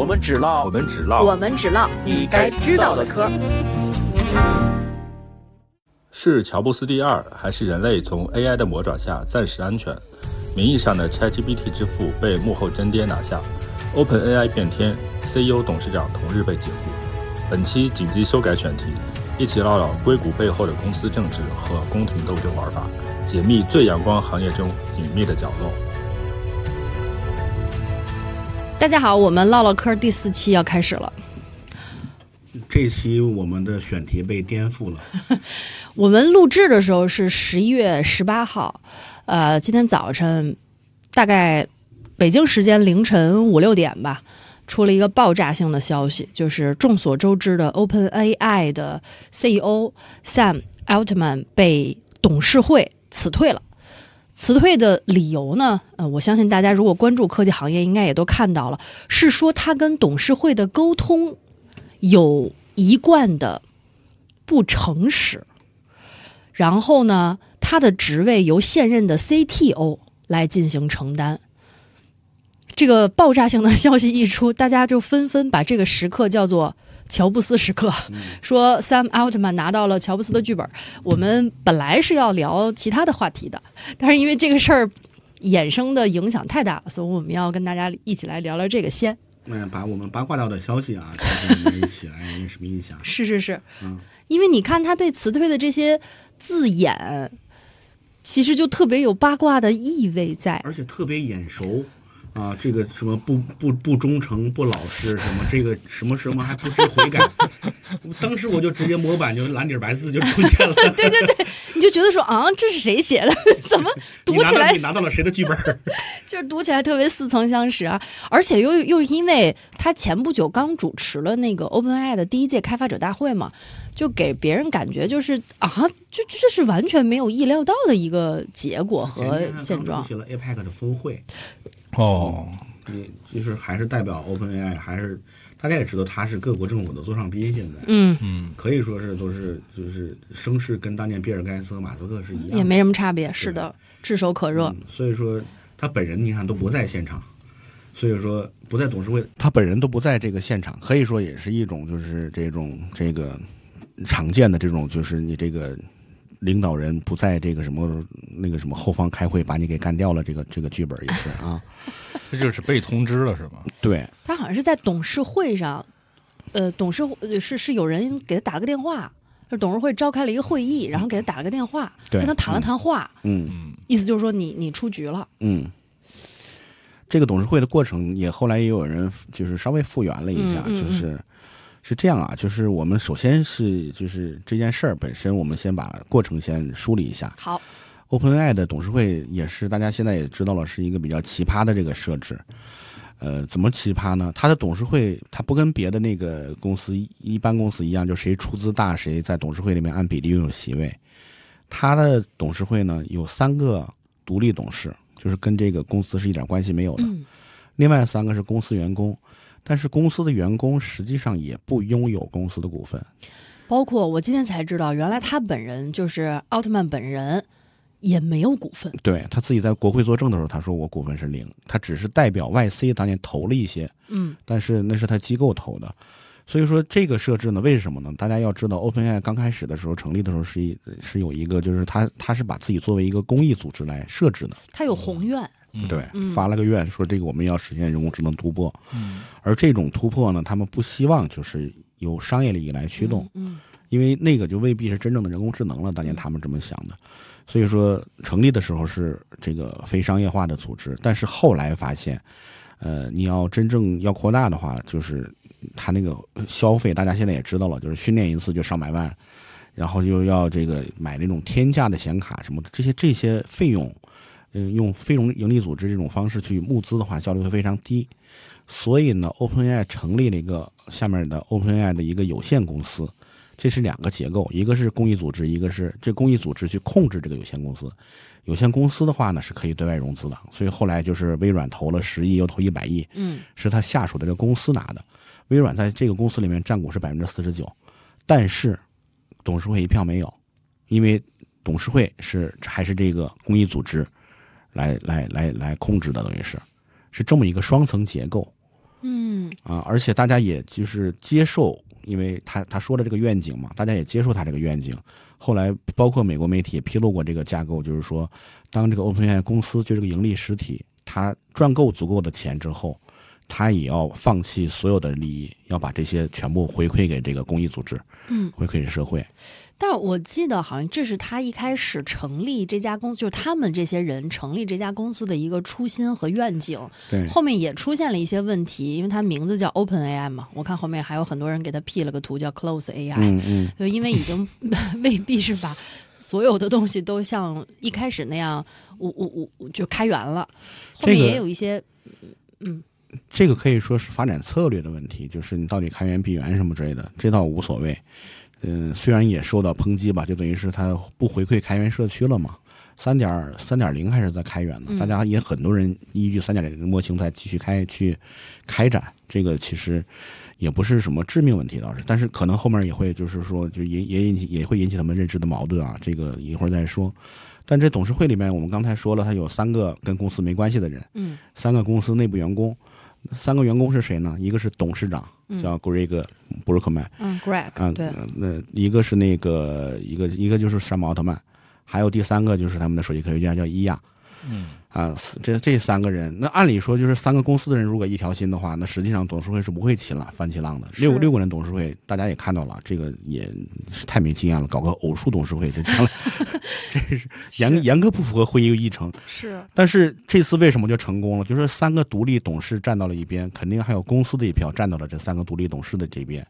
我们只唠我们只唠我们只唠你该知道的嗑。是乔布斯第二，还是人类从 AI 的魔爪下暂时安全？名义上的 ChatGPT 之父被幕后真爹拿下，OpenAI 变天，CEO 董事长同日被解雇。本期紧急修改选题，一起唠唠硅谷背后的公司政治和宫廷斗争玩法，解密最阳光行业中隐秘的角落。大家好，我们唠唠嗑第四期要开始了。这期我们的选题被颠覆了。我们录制的时候是十一月十八号，呃，今天早晨大概北京时间凌晨五六点吧，出了一个爆炸性的消息，就是众所周知的 OpenAI 的 CEO Sam Altman 被董事会辞退了。辞退的理由呢？呃，我相信大家如果关注科技行业，应该也都看到了，是说他跟董事会的沟通有一贯的不诚实。然后呢，他的职位由现任的 CTO 来进行承担。这个爆炸性的消息一出，大家就纷纷把这个时刻叫做“乔布斯时刻”，说 Sam Altman 拿到了乔布斯的剧本。我们本来是要聊其他的话题的，但是因为这个事儿衍生的影响太大了，所以我们要跟大家一起来聊聊这个先。嗯，把我们八卦到的消息啊，跟我们一起来有什么印象。是是是，嗯，因为你看他被辞退的这些字眼，其实就特别有八卦的意味在。而且特别眼熟啊，这个什么不不不忠诚、不老实，什么这个什么什么还不知悔改。当时我就直接模板就蓝底白字就出现了。对对对，你就觉得说啊，这是谁写的？怎么读起来你拿到了谁的剧本？就是读起来特别似曾相识啊！而且又又因为他前不久刚主持了那个 OpenAI 的第一届开发者大会嘛，就给别人感觉就是啊，就这是完全没有意料到的一个结果和现状。出席了 APEC 的峰会哦，你就是还是代表 OpenAI，还是大家也知道他是各国政府的座上宾，现在。嗯。嗯，可以说是都是就是声势跟当年比尔盖茨和马斯克是一样的，也没什么差别，是的，炙手可热。嗯所以说他本人你看都不在现场，所以说不在董事会，他本人都不在这个现场，可以说也是一种就是这种这个常见的这种就是你这个领导人不在这个什么那个什么后方开会把你给干掉了，这个这个剧本也是啊，这就是被通知了是吗？对，他好像是在董事会上，呃，董事会是是有人给他打了个电话，就董事会召开了一个会议，然后给他打了个电话，对。跟他谈了谈话，嗯。嗯，意思就是说你你出局了。嗯。这个董事会的过程也后来也有人就是稍微复原了一下，嗯嗯嗯。就是是这样啊，就是我们首先是就是这件事儿本身，我们先把过程先梳理一下。好，OpenAI 的董事会也是大家现在也知道了，是一个比较奇葩的这个设置。呃，怎么奇葩呢？它的董事会它不跟别的那个公司一般公司一样，就谁出资大谁在董事会里面按比例拥有席位。它的董事会呢有三个独立董事，就是跟这个公司是一点关系没有的。嗯另外三个是公司员工，但是公司的员工实际上也不拥有公司的股份。包括我今天才知道，原来他本人就是奥特曼本人也没有股份。对他自己在国会作证的时候，他说我股份是零，他只是代表 YC 当年投了一些，嗯但是那是他机构投的。所以说这个设置呢，为什么呢？大家要知道，OpenAI 刚开始的时候成立的时候是一是有一个，就是他他是把自己作为一个公益组织来设置的，他有宏愿。对嗯，发了个愿说这个我们要实现人工智能突破，嗯。而这种突破呢，他们不希望就是由商业利益来驱动，嗯因为那个就未必是真正的人工智能了。当年他们这么想的，所以说成立的时候是这个非商业化的组织，但是后来发现，呃，你要真正要扩大的话，就是他那个消费，大家现在也知道了，就是训练一次就上百万，然后又要这个买那种天价的显卡什么的，这些这些费用，嗯，用非融盈利组织这种方式去募资的话，效率会非常低。所以呢，OpenAI 成立了一个下面的 OpenAI 的一个有限公司，这是两个结构，一个是公益组织，一个是这公益组织去控制这个有限公司。有限公司的话呢，是可以对外融资的，所以后来就是微软投了十亿，又投一百亿，嗯是他下属的这个公司拿的。微软在这个公司里面占股是百分之四十九，但是董事会一票没有，因为董事会是还是这个公益组织来来来来控制的，等于是是这么一个双层结构。嗯嗯啊，而且大家也就是接受，因为他他说的这个愿景嘛，大家也接受他这个愿景。后来包括美国媒体也披露过这个架构，就是说，当这个 OpenAI 公司就这个盈利实体，它赚够足够的钱之后，它也要放弃所有的利益，要把这些全部回馈给这个公益组织，嗯，回馈给社会。但是我记得好像这是他一开始成立这家公，就是他们这些人成立这家公司的一个初心和愿景。对，后面也出现了一些问题，因为它名字叫 Open AI 嘛，我看后面还有很多人给他 P 了个图叫 Close AI，、嗯嗯，就因为已经 未必是把所有的东西都像一开始那样，我我我就开源了，后面也有一些，嗯这个可以说是发展策略的问题，就是你到底开源闭源什么之类的，这倒无所谓。嗯，虽然也受到抨击吧，就等于是它不回馈开源社区了嘛。三点三点零还是在开源呢，嗯。大家也很多人依据三点零的模型在继续开去开展，这个其实也不是什么致命问题倒是，但是可能后面也会就是说就也也引起也会引起他们认知的矛盾啊，这个一会儿再说。但这董事会里面，我们刚才说了，他有三个跟公司没关系的人，嗯。三个公司内部员工，三个员工是谁呢？一个是董事长，嗯叫 Greg Brookman，嗯，Greg，嗯，对，呃那一个是那个一个一个就是山姆奥特曼，还有第三个就是他们的首席科学家叫伊亚。嗯啊，这这三个人，那按理说就是三个公司的人如果一条心的话，那实际上董事会是不会起浪翻起浪的。六六个人董事会，大家也看到了，这个也是太没经验了，搞个偶数董事会，这将来这是严严格不符合会议议程。是，但是这次为什么就成功了？就是三个独立董事站到了一边，肯定还有公司的一票站到了这三个独立董事的这边，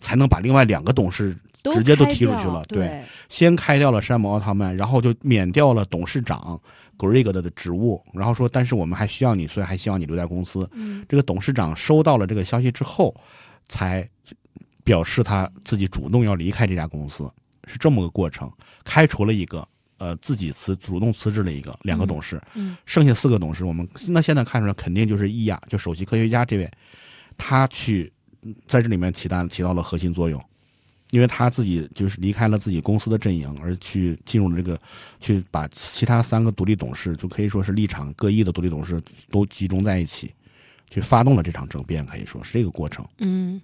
才能把另外两个董事直接都踢出去了对对，先开掉了山姆奥特曼，然后就免掉了董事长 Greg 的职务，然后说，但是我们还需要你，所以还希望你留在公司。嗯这个董事长收到了这个消息之后，才表示他自己主动要离开这家公司，是这么个过程，开除了一个。呃，自己辞主动辞职了一个两个董事，嗯剩下四个董事，我们那现在看出来肯定就是伊亚，就首席科学家这位，他去嗯在这里面起到起到了核心作用，因为他自己就是离开了自己公司的阵营，而去进入了这个，去把其他三个独立董事，就可以说是立场各异的独立董事都集中在一起，去发动了这场政变，可以说是这个过程，嗯，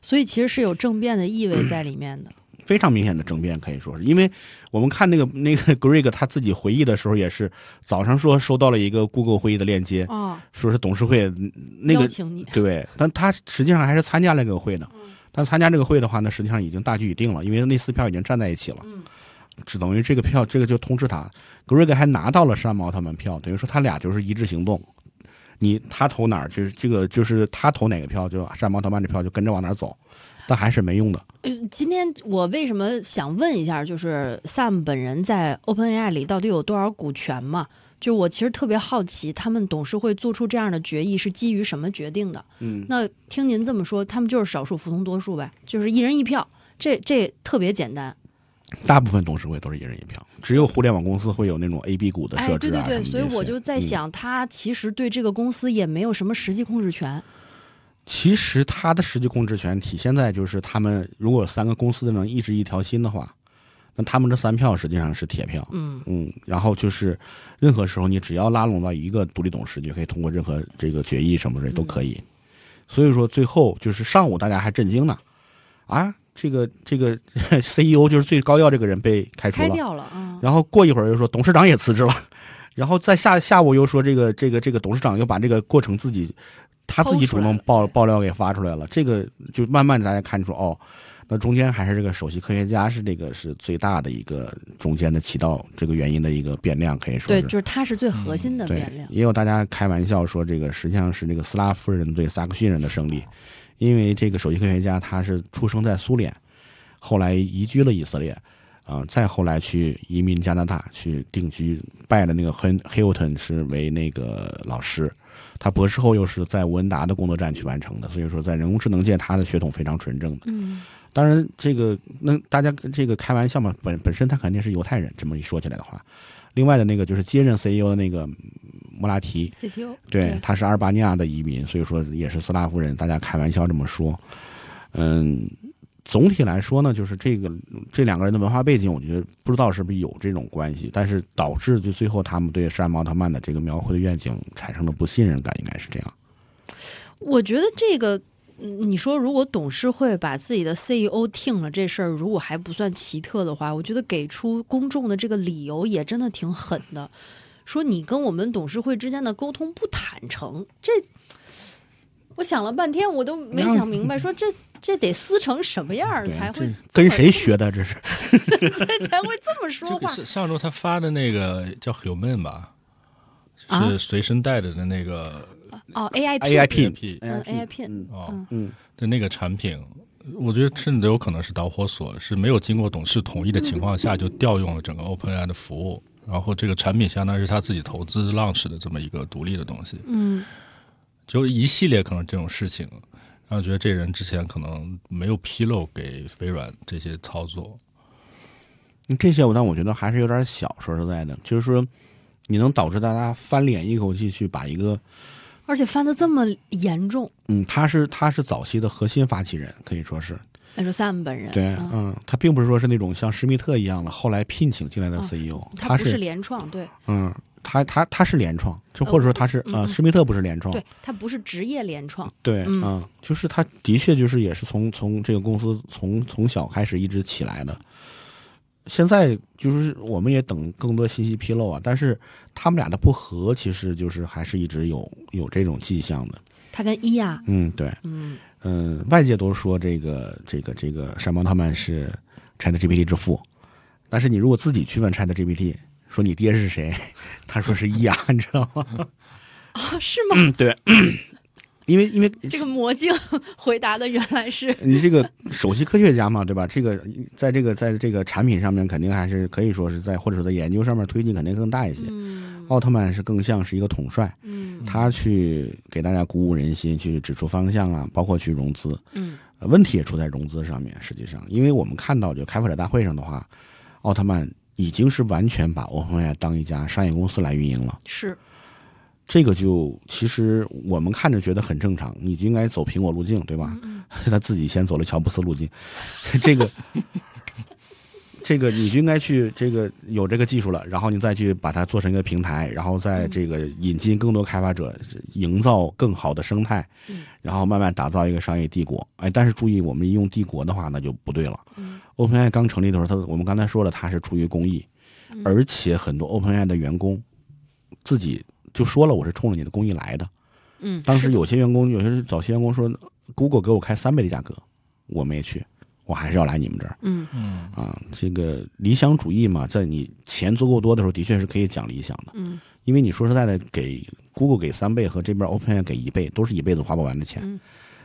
所以其实是有政变的意味在里面的。非常明显的政变，可以说是。因为我们看那个 那个 Greg 他自己回忆的时候，也是早上说收到了一个 Google 会议的链接，哦，说是董事会嗯那个邀请你，对，但他实际上还是参加了那个会的。嗯但参加这个会的话呢，实际上已经大局已定了，因为那四票已经站在一起了。嗯只等于这个票，这个就通知他，Greg 还拿到了山姆奥特曼票，等于说他俩就是一致行动。你他投哪儿，就是这个就是他投哪个票，就山姆奥特曼这票就跟着往哪儿走，但还是没用的。呃，今天我为什么想问一下，就是 Sam 本人在 OpenAI 里到底有多少股权嘛？就我其实特别好奇，他们董事会做出这样的决议是基于什么决定的？嗯，那听您这么说，他们就是少数服从多数呗，就是一人一票，这这特别简单。大部分董事会都是一人一票，只有互联网公司会有那种 A、B 股的哎，设置对对对，啊什么这些所以我就在嗯想，他其实对这个公司也没有什么实际控制权。其实他的实际控制权体现在就是他们如果三个公司能一直一条心的话，那他们这三票实际上是铁票。嗯嗯，然后就是任何时候你只要拉拢到一个独立董事，你就可以通过任何这个决议什么的都可以。所以说最后就是上午大家还震惊呢，啊，这个这个 CEO 就是最高要这个人被开除了，开掉了啊。然后过一会儿又说董事长也辞职了，然后在下下午又说这个这个这个董事长又把这个过程自己他自己主动爆爆料给发出来了，这个就慢慢大家看出哦，那中间还是这个首席科学家是这个是最大的一个中间的起到这个原因的一个变量，可以说对，就是他是最核心的变量。，也有大家开玩笑说，这个实际上是这个斯拉夫人对萨克逊人的胜利，因为这个首席科学家他是出生在苏联，后来移居了以色列，啊、再后来去移民加拿大去定居，拜了那个亨 Hilton 是为那个老师，他博士后又是在吴恩达的工作站去完成的，所以说在人工智能界他的血统非常纯正的。嗯当然，这个那大家这个开玩笑嘛，本本身他肯定是犹太人，这么一说起来的话，另外的那个就是接任 CEO 的那个嗯莫拉提，，CTO 对，他是阿尔巴尼亚的移民，所以说也是斯拉夫人，大家开玩笑这么说。嗯，总体来说呢，就是这个这两个人的文化背景，我觉得不知道是不是有这种关系，但是导致就最后他们对山姆奥特曼的这个描绘的愿景产生了不信任感，应该是这样。我觉得这个嗯你说如果董事会把自己的 CEO 听了这事儿，如果还不算奇特的话，我觉得给出公众的这个理由也真的挺狠的。说你跟我们董事会之间的沟通不坦诚，这我想了半天，我都没想明白，说这这得撕成什么样儿才会跟谁学的？这是 才才会这么说话？这个是上周他发的那个叫 Human 吧，啊是随身带着的那个哦，AIP，AIP P 嗯，AIP，嗯哦嗯嗯，的那个产品，我觉得甚至有可能是导火索，是没有经过董事同意的情况下就调用了整个 OpenAI 的服务，然后这个产品相当于是他自己投资 launch 的这么一个独立的东西，嗯就一系列可能这种事情，然后觉得这人之前可能没有披露给微软这些操作，这些我但我觉得还是有点小。说实在的，就是说你能导致大家翻脸一口气去把一个而且翻的这么严重，嗯，他是他是早期的核心发起人，可以说是那是 Sam 本人，对，嗯嗯，他并不是说是那种像施密特一样的后来聘请进来的哦 CEO，、他不是他是联创，对嗯，他他他是联创，就或者说他是呃，施密特不是联创，对，他不是职业联创，对，嗯嗯，就是他的确就是也是从从这个公司从从小开始一直起来的。现在就是我们也等更多信息披露啊，但是他们俩的不和其实就是还是一直有有这种迹象的。他跟伊亚，嗯，对，嗯嗯，外界都说这个这个这个山猫他们是 Chat GPT 之父，但是你如果自己去问 Chat GPT 说你爹是谁，他说是伊雅，你知道吗？啊，是吗？嗯，对，因为因为这个魔镜 回答的原来是，你这个首席科学家嘛，对吧？这个在这个在这个产品上面，肯定还是可以说是在或者说在研究上面推进肯定更大一些。嗯奥特曼是更像是一个统帅，嗯他去给大家鼓舞人心，去指出方向啊，包括去融资。嗯呃问题也出在融资上面。实际上，因为我们看到，就开发者大会上的话，奥特曼已经是完全把 OpenAI 当一家商业公司来运营了。是，这个就其实我们看着觉得很正常，你就应该走苹果路径，对吧？嗯 他自己先走了乔布斯路径，这个。这个你就应该去这个有这个技术了，然后你再去把它做成一个平台，然后再这个引进更多开发者，营造更好的生态嗯，然后慢慢打造一个商业帝国。哎，但是注意，我们一用帝国的话，那就不对了。嗯 OpenAI 刚成立的时候，它我们刚才说了，它是出于公益，嗯而且很多 OpenAI 的员工自己就说了，我是冲着你的公益来的。嗯，当时有些员工，有些早期员工说，Google 给我开三倍的价格，我没去，我还是要来你们这儿嗯嗯啊。这个理想主义嘛，在你钱足够多的时候，的确是可以讲理想的。嗯因为你说实在的，给 Google 给三倍和这边 OpenAI 给一倍，都是一辈子花不完的钱。嗯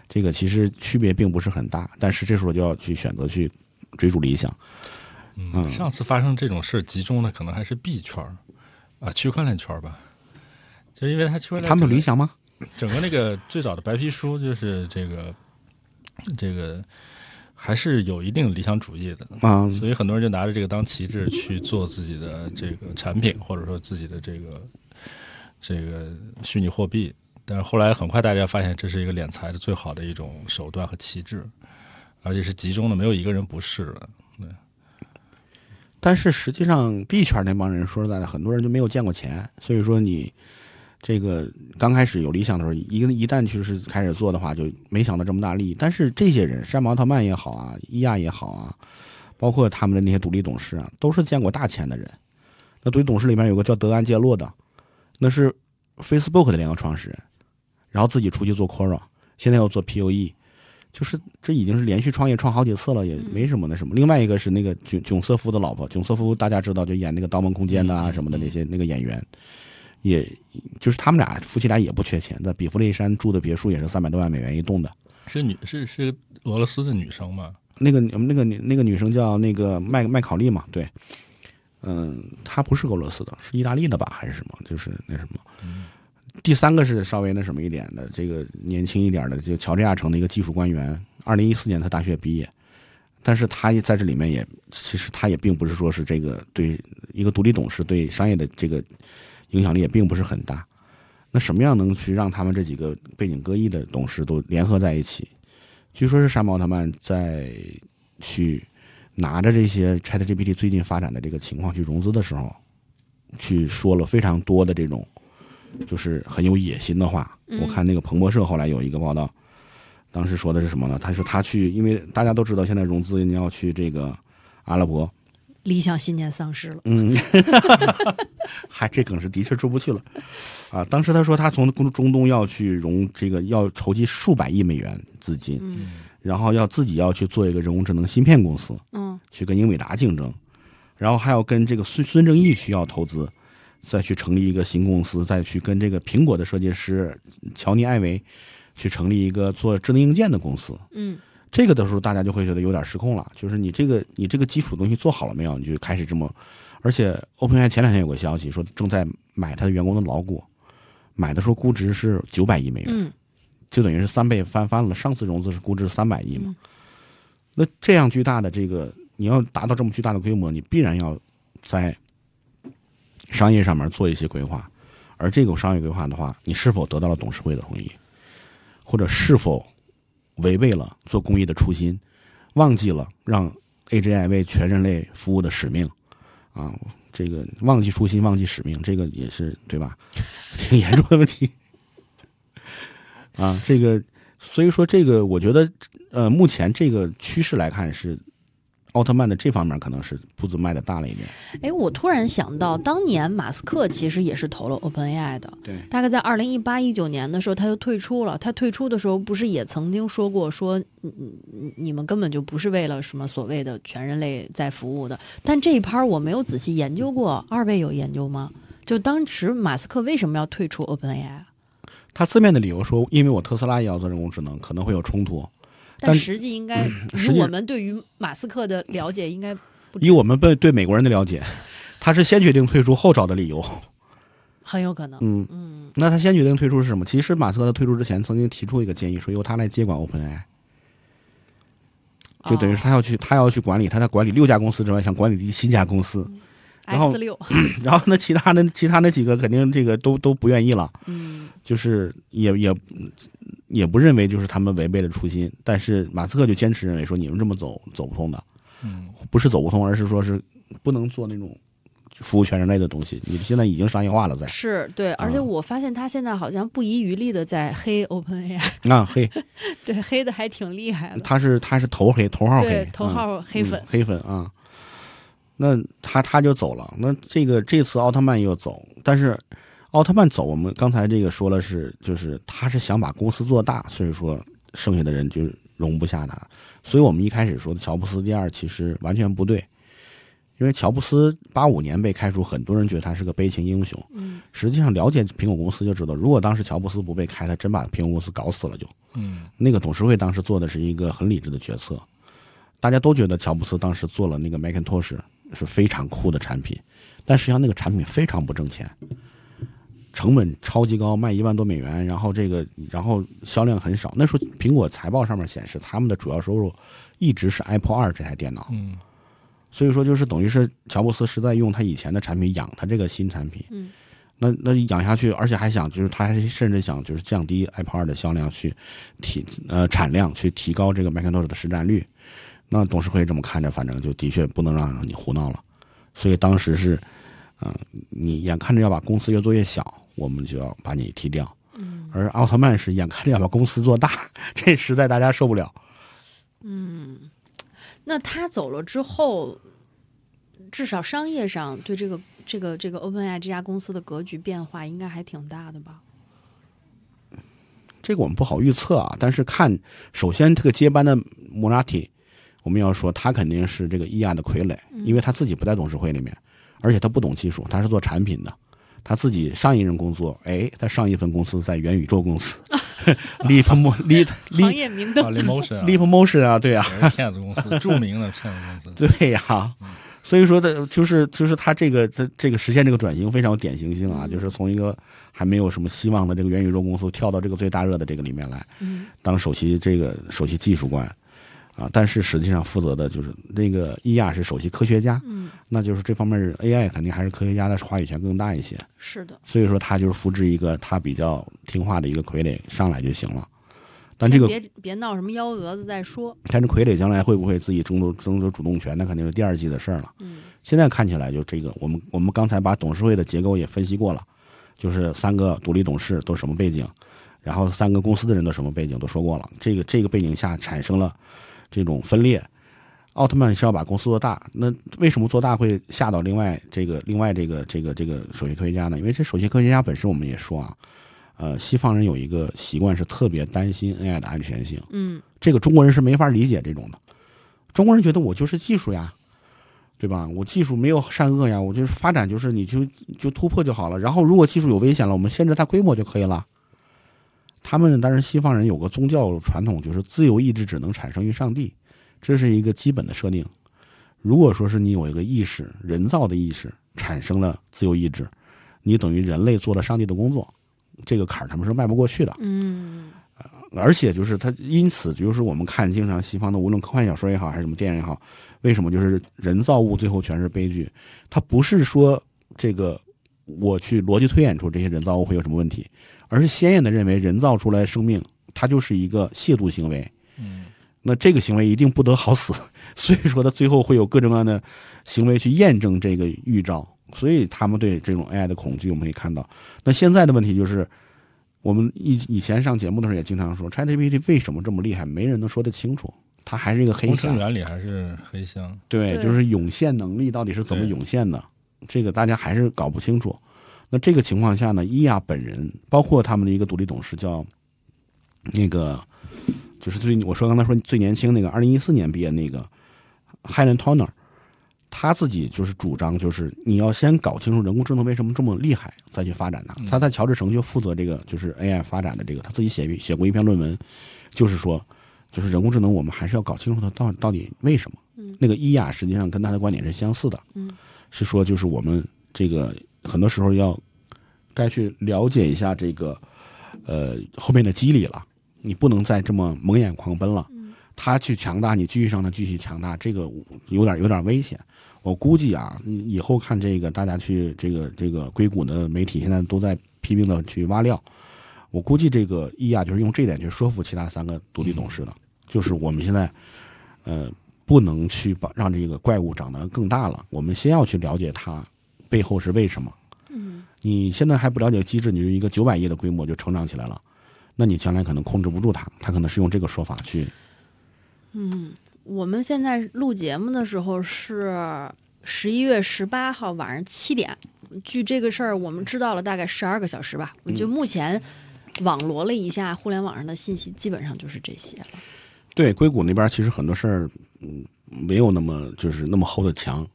这个其实区别并不是很大，但是这时候就要去选择去追逐理想。嗯，上次发生这种事集中的可能还是币圈儿啊，区块链圈儿吧，就因为它区块链他们有理想吗？整个那个最早的白皮书就是这个这个还是有一定理想主义的，啊，所以很多人就拿着这个当旗帜去做自己的这个产品，或者说自己的这个这个虚拟货币。但是后来很快大家发现，这是一个敛财的最好的一种手段和旗帜，而且是集中的，没有一个人不是的。但是实际上币圈那帮人说实在的，很多人就没有见过钱，所以说你这个刚开始有理想的时候，一个一旦就是开始做的话，就没想到这么大利益。但是这些人，山毛奥特曼也好啊，伊亚也好啊，包括他们的那些独立董事啊，都是见过大钱的人。那独立董事里面有个叫德安杰洛的，那是 Facebook 的联合创始人，然后自己出去做 Quora，现在要做 POE，就是这已经是连续创业创好几次了，也没什么那什么。另外一个是那个囧囧瑟夫的老婆，囧瑟夫大家知道，就演那个《盗梦空间》的啊嗯什么的那些那个演员，也就是他们俩夫妻俩也不缺钱，在比弗利山住的别墅也是三百多万美元一栋的。是女是是俄罗斯的女生吗？那个那个女那个女生叫那个麦麦考利嘛，对，嗯，她不是俄罗斯的，是意大利的吧，还是什么？就是那什么。第三个是稍微那什么一点的，这个年轻一点的，就乔治亚城的一个技术官员，二零一四年他大学毕业，但是他也在这里面也，其实他也并不是说是这个对一个独立董事对商业的这个影响力也并不是很大。那什么样能去让他们这几个背景各异的董事都联合在一起？据说是山姆奥特曼在去拿着这些 ChatGPT 最近发展的这个情况去融资的时候，去说了非常多的这种就是很有野心的话。嗯我看那个彭博社后来有一个报道，当时说的是什么呢？他说他去，因为大家都知道现在融资你要去这个阿拉伯，理想信念丧失了。嗯，嗨，这梗是的确出不去了啊。当时他说他从中东要去融这个要筹集数百亿美元资金，嗯然后要自己要去做一个人工智能芯片公司，嗯去跟英伟达竞争，然后还要跟这个孙孙正义需要投资，再去成立一个新公司，再去跟这个苹果的设计师乔尼艾维去成立一个做智能硬件的公司。嗯这个的时候，大家就会觉得有点失控了，就是你这个你这个基础东西做好了没有？你就开始这么，而且 OpenAI 前两天有个消息说正在买他的员工的老股，买的时候估值是九百亿美元，嗯就等于是三倍翻番了。上次融资是估值三百亿嘛嗯，那这样巨大的这个，你要达到这么巨大的规模，你必然要在商业上面做一些规划，而这个商业规划的话，你是否得到了董事会的同意，或者是否违背了做公益的初心，忘记了让 AGI 为全人类服务的使命啊？这个忘记初心，忘记使命，这个也是对吧？挺 严重的问题 啊。这个，所以说这个，我觉得，呃，目前这个趋势来看是。奥特曼的这方面可能是步子迈的大了一点，哎，我突然想到，当年马斯克其实也是投了 OpenAI 的，对，大概在二零一八一九年的时候，他就退出了。他退出的时候，不是也曾经说过说，嗯嗯，你们根本就不是为了什么所谓的全人类在服务的。但这一趴我没有仔细研究过，二位有研究吗？就当时马斯克为什么要退出 OpenAI？他字面的理由说，因为我特斯拉也要做人工智能，可能会有冲突。但但实际应该，以我们对于马斯克的了解，应该以我们对对美国人的了解，他是先决定退出后找的理由。很有可能。嗯，嗯那他先决定退出是什么？其实马斯克在退出之前曾经提出一个建议，说由他来接管 OpenAI，就等于是他要去他要去管理，他在管理六家公司之外，想管理第七家公司。然后，然后那其他的其他那几个肯定这个都都不愿意了，嗯就是也也也不认为就是他们违背了初心，但是马斯克就坚持认为说你们这么走走不通的，嗯，不是走不通，而是说是不能做那种服务全人类的东西。你现在已经商业化了在，是对，而且啊我发现他现在好像不遗余力的在黑 OpenAI，啊黑，对，黑的还挺厉害的。他是他是头黑头号对黑，头号黑粉嗯黑粉啊。那他他就走了，那这个这次奥特曼又走，但是奥特曼走，我们刚才这个说了是，就是他是想把公司做大，所以说剩下的人就容不下他，所以我们一开始说的乔布斯第二其实完全不对，因为乔布斯八五年被开除，很多人觉得他是个悲情英雄，嗯实际上了解苹果公司就知道，如果当时乔布斯不被开，他真把苹果公司搞死了就。嗯。那个董事会当时做的是一个很理智的决策，大家都觉得乔布斯当时做了那个 Macintosh 是非常酷的产品，但实际上那个产品非常不挣钱，成本超级高，卖一万多美元，然后这个然后销量很少。那时候苹果财报上面显示，他们的主要收入一直是 Apple 二这台电脑，嗯所以说就是等于是乔布斯是在用他以前的产品养他这个新产品。嗯那那养下去，而且还想就是他还甚至想就是降低 Apple 二的销量，去提呃产量，去提高这个 Macintosh 的市占率。那董事会这么看着，反正就的确不能让你胡闹了。所以当时是，啊、你眼看着要把公司越做越小，我们就要把你踢掉。嗯而奥特曼是眼看着要把公司做大，这实在大家受不了。嗯，那他走了之后，至少商业上对这个这个这个 OpenAI 这家公司的格局变化应该还挺大的吧？这个我们不好预测啊，但是看，首先这个接班的莫拉提，我们要说他肯定是这个伊亚的傀儡，因为他自己不在董事会里面，而且他不懂技术，他是做产品的。他自己上一任工作，哎，他上一份公司在元宇宙公司，Leap Mo Leap 行 Leap 业明啊灯，，Lemotion 啊，Leap Motion 啊，对啊，骗子公司，著名的骗子公司。对呀、所以说的，就是就是他这个这这个实现这个转型非常有典型性啊，就是从一个还没有什么希望的这个元宇宙公司跳到这个最大热的这个里面来，嗯当首席这个首席技术官啊，但是实际上负责的就是那个伊亚是首席科学家，嗯，那就是这方面 AI 肯定还是科学家的话语权更大一些，是的。所以说他就是复制一个他比较听话的一个傀儡上来就行了。但这个别别闹什么幺蛾子再说。但是傀儡将来会不会自己争夺争夺主动权，那肯定是第二季的事儿了。嗯现在看起来就这个，我们我们刚才把董事会的结构也分析过了，就是三个独立董事都什么背景，然后三个公司的人都什么背景都说过了，这个这个背景下产生了这种分裂。奥特曼是要把公司做大，那为什么做大会吓到另外这个另外这个这个这个首席科学家呢？因为这首席科学家本身我们也说啊，呃，西方人有一个习惯是特别担心 AI 的安全性，嗯这个中国人是没法理解这种的。中国人觉得我就是技术呀，对吧？我技术没有善恶呀，我就是发展就是你就就突破就好了。然后如果技术有危险了，我们限制它规模就可以了。他们当然西方人有个宗教传统，就是自由意志只能产生于上帝，这是一个基本的设定。如果说是你有一个意识，人造的意识产生了自由意志，你等于人类做了上帝的工作，这个坎儿他们是迈不过去的。嗯而且就是他，因此就是我们看经常西方的无论科幻小说也好，还是什么电影也好，为什么就是人造物最后全是悲剧？它不是说这个我去逻辑推演出这些人造物会有什么问题，而是鲜艳的认为人造出来生命它就是一个亵渎行为。嗯，那这个行为一定不得好死，所以说他最后会有各种各样的行为去验证这个预兆，所以他们对这种 AI 的恐惧，我们可以看到。那现在的问题就是，我们以以前上节目的时候也经常说，ChatGPT 为什么这么厉害，没人能说得清楚，它还是一个黑箱。原理还是黑箱。对，就是涌现能力到底是怎么涌现的，这个大家还是搞不清楚。那这个情况下呢，伊亚本人包括他们的一个独立董事叫那个，就是最我说刚才说最年轻那个，二零一四年毕业那个 Helen Toner，他自己就是主张就是你要先搞清楚人工智能为什么这么厉害，再去发展它。他在乔治城就负责这个就是 AI 发展的这个，他自己写写过一篇论文，就是说。就是人工智能，我们还是要搞清楚它到到底为什么。嗯那个伊亚实际上跟他的观点是相似的，嗯是说就是我们这个很多时候要该去了解一下这个呃后面的机理了，你不能再这么蒙眼狂奔了。他去强大，你继续让他继续强大，这个有点有点危险。我估计啊，以后看这个大家去这个这个硅谷的媒体现在都在拼命的去挖料。我估计这个伊亚就是用这点去说服其他三个独立董事的，就是我们现在，呃，不能去把让这个怪物长得更大了，我们先要去了解它背后是为什么。嗯你现在还不了解机制，你就一个九百亿的规模就成长起来了，那你将来可能控制不住它，它可能是用这个说法去。嗯，我们现在录节目的时候是十一月十八号晚上七点。据这个事儿，我们知道了大概十二个小时吧。我就目前网罗了一下互联网上的信息，基本上就是这些了。对，硅谷那边其实很多事儿，嗯，没有那么就是那么厚的墙，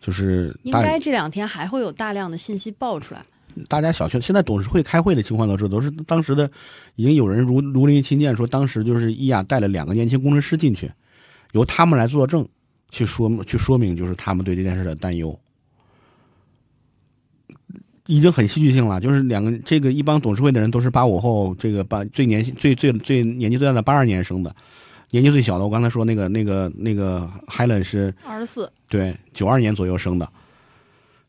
就是应该这两天还会有大量的信息爆出来。大家小圈现在董事会开会的情况都知道，都是当时的已经有人如如临亲见说，当时就是伊雅带了两个年轻工程师进去，由他们来作证，去说去说明就是他们对这件事的担忧，已经很戏剧性了。就是两个这个一帮董事会的人都是八五后，这个八最年轻最最最年纪最大的八二年生的，年纪最小的我刚才说那个那个那个 Helen 是二十四，对，九二年左右生的。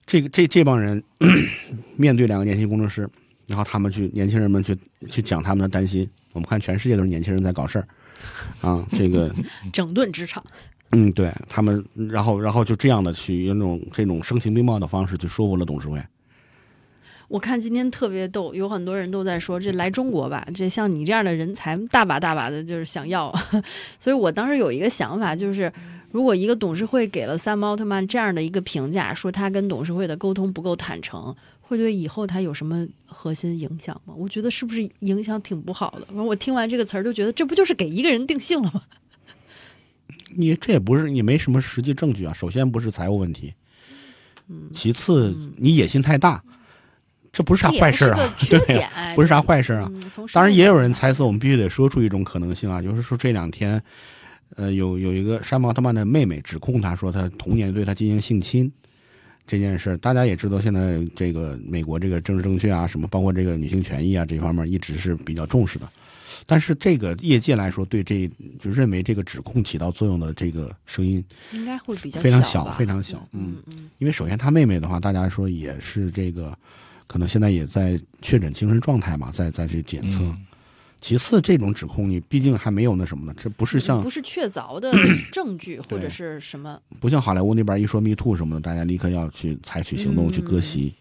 这个这这帮人 面对两个年轻工程师，然后他们去年轻人们去去讲他们的担心。我们看全世界都是年轻人在搞事儿啊，这个整顿职场。嗯，对他们，然后然后就这样的去用那种这种声情并茂的方式去说服了董事会。我看今天特别逗，有很多人都在说这来中国吧，这像你这样的人才大把大把的，就是想要。所以我当时有一个想法，就是如果一个董事会给了三毛奥特曼这样的一个评价，说他跟董事会的沟通不够坦诚，会对以后他有什么核心影响吗？我觉得是不是影响挺不好的。反正我听完这个词儿就觉得，这不就是给一个人定性了吗？你这也不是你没什么实际证据啊。首先不是财务问题，其次你野心太大，这不是啥坏事啊，对不是啥坏事啊。嗯当然，也有人猜测，我们必须得说出一种可能性啊，就是说这两天，呃，有有一个山姆奥特曼的妹妹指控他说他童年对他进行性侵这件事，大家也知道，现在这个美国这个政治正确啊，什么包括这个女性权益啊这方面一直是比较重视的。但是这个业界来说，对这就认为这个指控起到作用的这个声音应该会比较非常小，非常小，嗯嗯嗯因为首先他妹妹的话，大家说也是这个，可能现在也在确诊精神状态嘛，再再去检测。嗯其次，这种指控你毕竟还没有那什么呢，这不是像不是确凿的 证据或者是什么，不像好莱坞那边一说 Me Too 什么的，大家立刻要去采取行动去割席。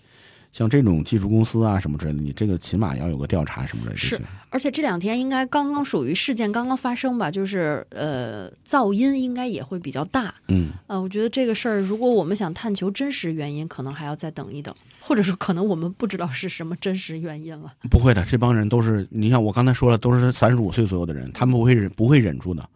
像这种技术公司啊什么之类的，你这个起码要有个调查什么的。是，而且这两天应该刚刚属于事件刚刚发生吧，就是呃噪音应该也会比较大。嗯，呃，我觉得这个事儿，如果我们想探求真实原因，可能还要再等一等，或者说可能我们不知道是什么真实原因了。不会的，这帮人都是，你像我刚才说了，都是三十五岁左右的人，他们不会忍不会忍住的。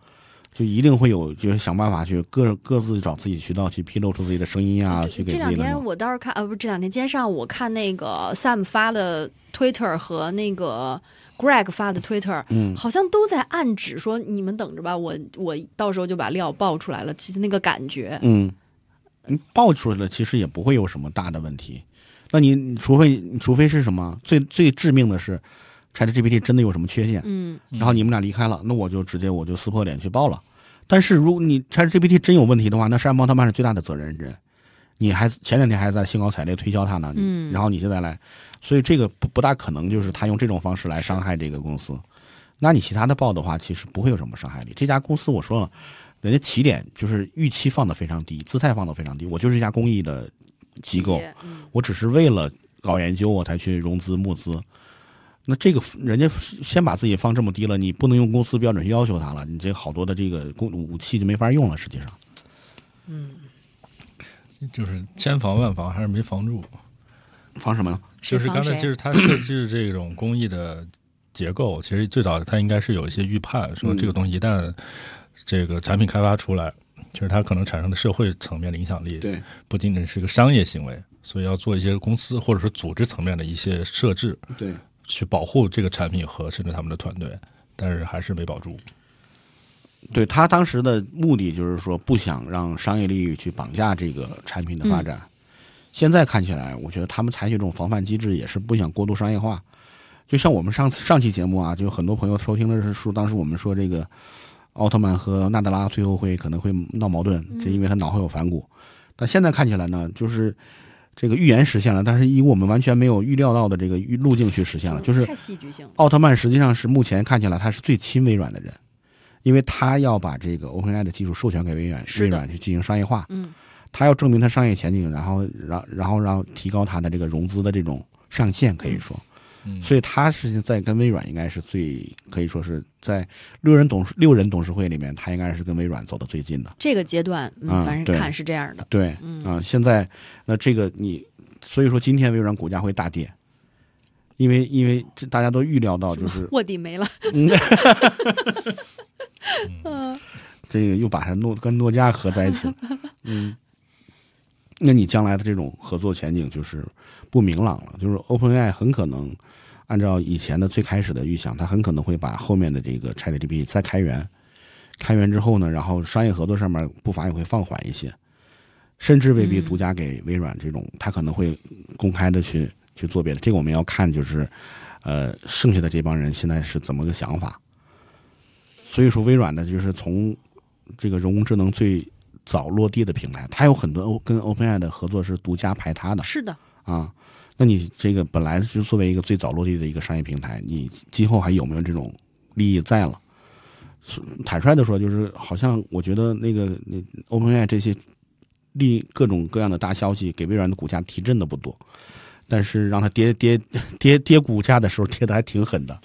就一定会有，就是想办法去各各自找自己渠道去披露出自己的声音啊，去给这两天我倒是看，呃，不是这两天，今天上午我看那个 Sam 发的 Twitter 和那个 Greg 发的 Twitter，嗯，好像都在暗指说你们等着吧，我我到时候就把料爆出来了。其实那个感觉，嗯，爆出来了，其实也不会有什么大的问题。那你除非除非是什么最最致命的是。ChatGPT 真的有什么缺陷？嗯，然后你们俩离开了，那我就直接我就撕破脸去报了。但是如果你 ChatGPT 真有问题的话，那山姆奥特曼是最大的责任人。你还前两天还在兴高采烈推销他呢，嗯，然后你现在来，所以这个不不大可能就是他用这种方式来伤害这个公司。那你其他的报的话，其实不会有什么伤害力。这家公司我说了，人家起点就是预期放的非常低，姿态放的非常低。我就是一家公益的机构，我只是为了搞研究我才去融资募资。那这个人家先把自己放这么低了，你不能用公司标准去要求他了，你这好多的这个工武器就没法用了。实际上，嗯，就是千防万防还是没防住。防什么？就是刚才就是他设置这种工艺的结构，其实最早他应该是有一些预判，说这个东西一旦这个产品开发出来，其实它可能产生的社会层面的影响力，对，不仅仅是一个商业行为，所以要做一些公司或者是组织层面的一些设置，对。去保护这个产品和甚至他们的团队，但是还是没保住。对他当时的目的就是说不想让商业利益去绑架这个产品的发展。现在看起来，我觉得他们采取这种防范机制也是不想过度商业化。就像我们上上期节目啊，就很多朋友收听的是说，当时我们说这个奥特曼和纳德拉最后会可能会闹矛盾，就因为他脑后有反骨。但现在看起来呢，就是。这个预言实现了，但是以我们完全没有预料到的这个路径去实现了，就是太戏剧性。奥特曼实际上是目前看起来他是最亲微软的人，因为他要把这个 OpenAI 的技术授权给微软，微软去进行商业化。嗯，他要证明他商业前景，然后让然后让提高他的这个融资的这种上限，可以说。所以他是在跟微软应该是最可以说是在六人董事六人董事会里面，他应该是跟微软走的最近的。这个阶段，嗯，反正看是这样的。对，啊，现在那这个你，所以说今天微软股价会大跌，因为因为这大家都预料到就是卧底没了。嗯，这个又把它诺跟诺基亚合在一起了。嗯，那你将来的这种合作前景就是不明朗了，就是 OpenAI 很可能。按照以前的最开始的预想，他很可能会把后面的这个 ChatGPT 再开源，开源之后呢，然后商业合作上面步伐也会放缓一些，甚至未必独家给微软这种，他可能会公开的去去做别的。这个我们要看，就是呃，剩下的这帮人现在是怎么个想法。所以说，微软呢，就是从这个人工智能最早落地的平台，它有很多跟 OpenAI 的合作是独家排他的。是的，啊。那你这个本来就作为一个最早落地的一个商业平台，你今后还有没有这种利益在了？坦率的说，就是好像我觉得那个那 OpenAI 这些利各种各样的大消息给微软的股价提振的不多，但是让它跌跌跌跌股价的时候跌的还挺狠的。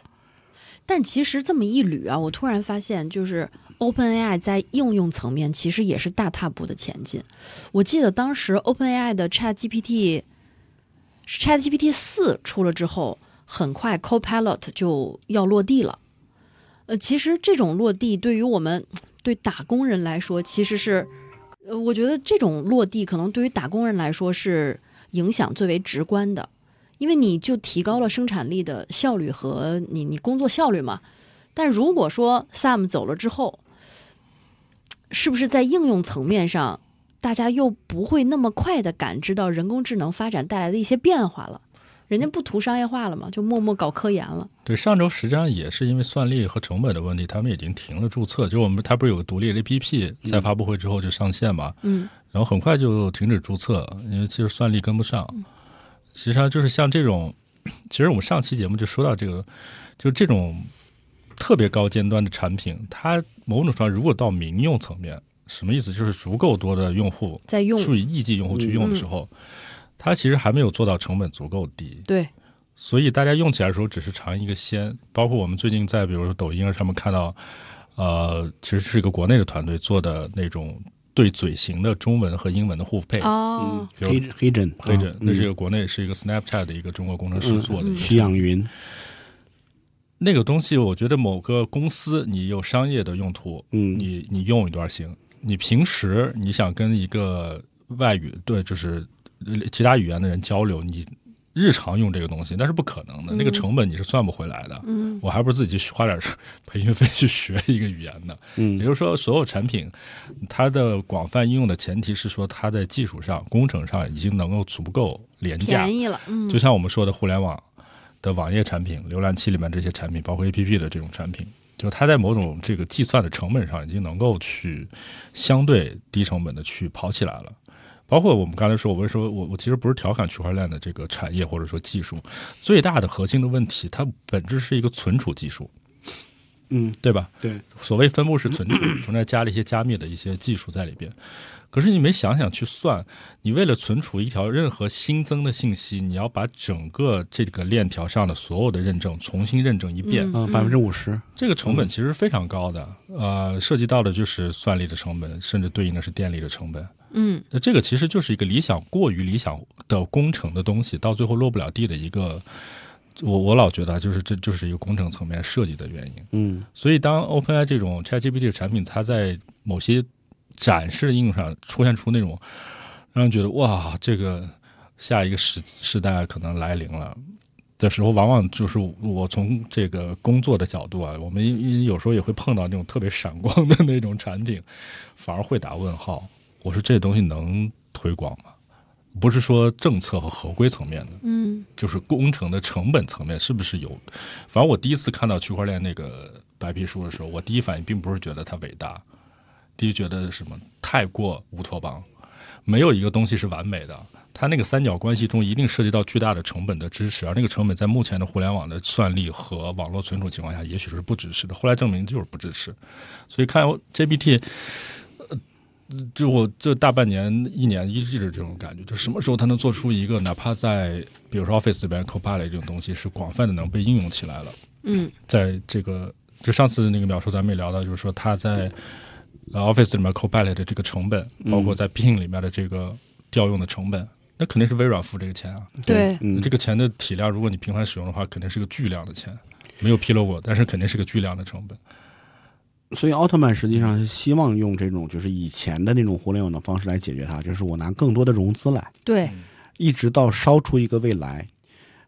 但其实这么一捋啊，我突然发现，就是 OpenAI 在应用层面其实也是大踏步的前进。我记得当时 OpenAI 的 ChatGPT。ChatGPT 四出了之后，很快 Copilot 就要落地了。呃，其实这种落地对于我们对打工人来说，其实是，呃，我觉得这种落地可能对于打工人来说是影响最为直观的，因为你就提高了生产力的效率和你你工作效率嘛。但如果说 Sam 走了之后，是不是在应用层面上？大家又不会那么快的感知到人工智能发展带来的一些变化了，人家不图商业化了嘛，就默默搞科研了。对，上周实际上也是因为算力和成本的问题，他们已经停了注册。就我们他不是有个独立的 APP，在发布会之后就上线嘛，嗯，然后很快就停止注册，因为其实算力跟不上。实际上就是像这种，其实我们上期节目就说到这个，就这种特别高尖端的产品，它某种程度上如果到民用层面。什么意思？就是足够多的用户在用，数以亿计用户去用的时候，它其实还没有做到成本足够低，对，所以大家用起来的时候只是尝一个鲜。包括我们最近在比如说抖音上面看到，呃，其实是一个国内的团队做的那种对嘴型的中文和英文的互配。哦，比如黑黑枕黑枕，那是一个个国内是一个 Snapchat 的一个中国工程师做的一个徐养云，那个东西，我觉得某个公司你有商业的用途，嗯你你用一段行。你平时你想跟一个外语对，就是呃其他语言的人交流，你日常用这个东西那是不可能的，那个成本你是算不回来的。嗯。我还不如自己去花点 培训费去学一个语言呢。嗯。也嗯就是说，所有产品它的广泛应用的前提是说，它在技术上、工程上已经能够足够廉价，便宜了，嗯，就像我们说的互联网的网页产品、浏览器里面这些产品，包括 APP 的这种产品，就它在某种这个计算的成本上已经能够去相对低成本的去跑起来了。包括我们刚才说，我为什么我我其实不是调侃区块链的这个产业或者说技术，最大的核心的问题，它本质是一个存储技术，嗯，对吧？对，所谓分布式存储，中间加了一些加密的一些技术在里边。可是你没想想去算，你为了存储一条任何新增的信息，你要把整个这个链条上的所有的认证重新认证一遍，嗯，百分之五十，这个成本其实非常高的。呃，涉及到的就是算力的成本，甚至对应的是电力的成本。嗯那这个其实就是一个理想过于理想的工程的东西，到最后落不了地的一个。我我老觉得啊就是这就是一个工程层面设计的原因。嗯所以，当 OpenAI 这种 ChatGPT 的产品，它在某些展示应用上出现出那种让人觉得哇，这个下一个时时代可能来临了的时候，往往就是我从这个工作的角度啊，我们有时候也会碰到那种特别闪光的那种产品，反而会打问号。我说这东西能推广吗？不是说政策和合规层面的，嗯就是工程的成本层面是不是有？反正我第一次看到区块链那个白皮书的时候，我第一反应并不是觉得它伟大，第一觉得什么太过乌托邦，没有一个东西是完美的。它那个三角关系中一定涉及到巨大的成本的支持，而那个成本在目前的互联网的算力和网络存储情况下，也许是不支持的。后来证明就是不支持，所以看 GPT。就我这大半年、一年一直这种感觉，就什么时候它能做出一个哪怕在比如说 Office 里边 Copilot 这种东西是广泛的能被应用起来了，嗯在这个就上次那个描述咱们也聊到，就是说它在呃 Office 里面 Copilot 的这个成本，包括在 Bing 里面的这个调用的成本，那肯定是微软付这个钱啊。对嗯这个钱的体量，如果你频繁使用的话，肯定是个巨量的钱，没有披露过，但是肯定是个巨量的成本。所以奥特曼实际上是希望用这种就是以前的那种互联网的方式来解决它，就是我拿更多的融资来，对，一直到烧出一个未来。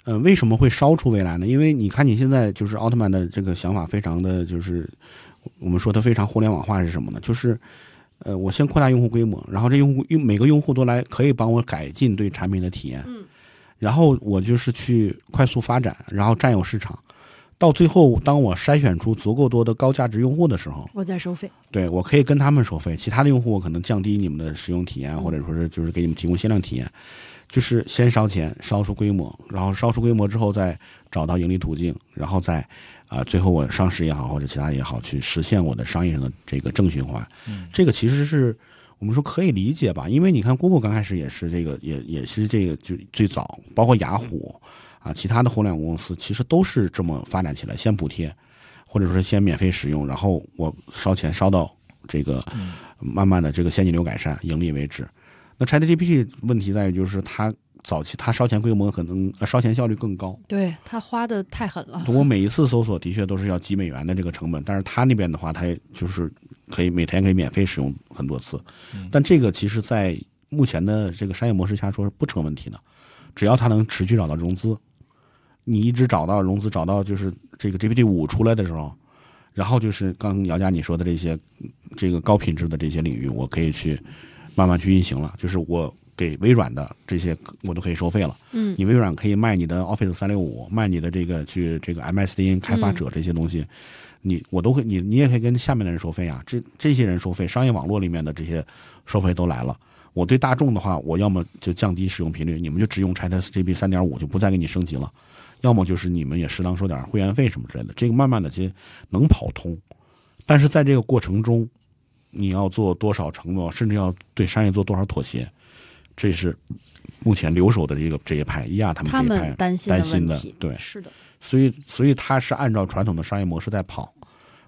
呃，为什么会烧出未来呢？因为你看你现在就是奥特曼的这个想法非常的就是，我们说它非常互联网化是什么呢？就是，呃，我先扩大用户规模，然后这用户用每个用户都来可以帮我改进对产品的体验，嗯，然后我就是去快速发展，然后占有市场，到最后当我筛选出足够多的高价值用户的时候，我在收费，对我可以跟他们收费，其他的用户我可能降低你们的使用体验，或者说是就是给你们提供限量体验，就是先烧钱，烧出规模，然后烧出规模之后再找到盈利途径，然后再啊、最后我上市也好或者其他也好，去实现我的商业上的这个正循环。嗯这个其实是我们说可以理解吧，因为你看 Google 刚开始也是这个，也也是这个就最早，包括雅虎啊，其他的互联网公司其实都是这么发展起来，先补贴，或者说是先免费使用，然后我烧钱烧到这个慢慢的这个现金流改善，盈利为止。那 ChatGPT 问题在于就是它早期它烧钱规模可能呃烧钱效率更高，对他花的太狠了，我每一次搜索的确都是要几美元的这个成本，但是他那边的话，它就是可以每天可以免费使用很多次，但这个其实在目前的这个商业模式下说是不成问题的，只要它能持续找到融资，你一直找到融资，找到就是这个 GPT 五出来的时候，然后就是刚姚佳你说的这些这个高品质的这些领域，我可以去慢慢去运行了，就是我。给微软的这些我都可以收费了，嗯你微软可以卖你的 Office 三六五，卖你的这个去这个 MSDN 开发者这些东西，你我都会，你你也可以跟下面的人收费啊。这这些人收费，商业网络里面的这些收费都来了。我对大众的话，我要么就降低使用频率，你们就只用 ChatGPT 三点五，就不再给你升级了；要么就是你们也适当收点会员费什么之类的。这个慢慢的其实能跑通，但是在这个过程中，你要做多少承诺，甚至要对商业做多少妥协，这是目前留守的这个这一派，伊亚他们这一派担心担心的，对，是的，所以所以他是按照传统的商业模式在跑。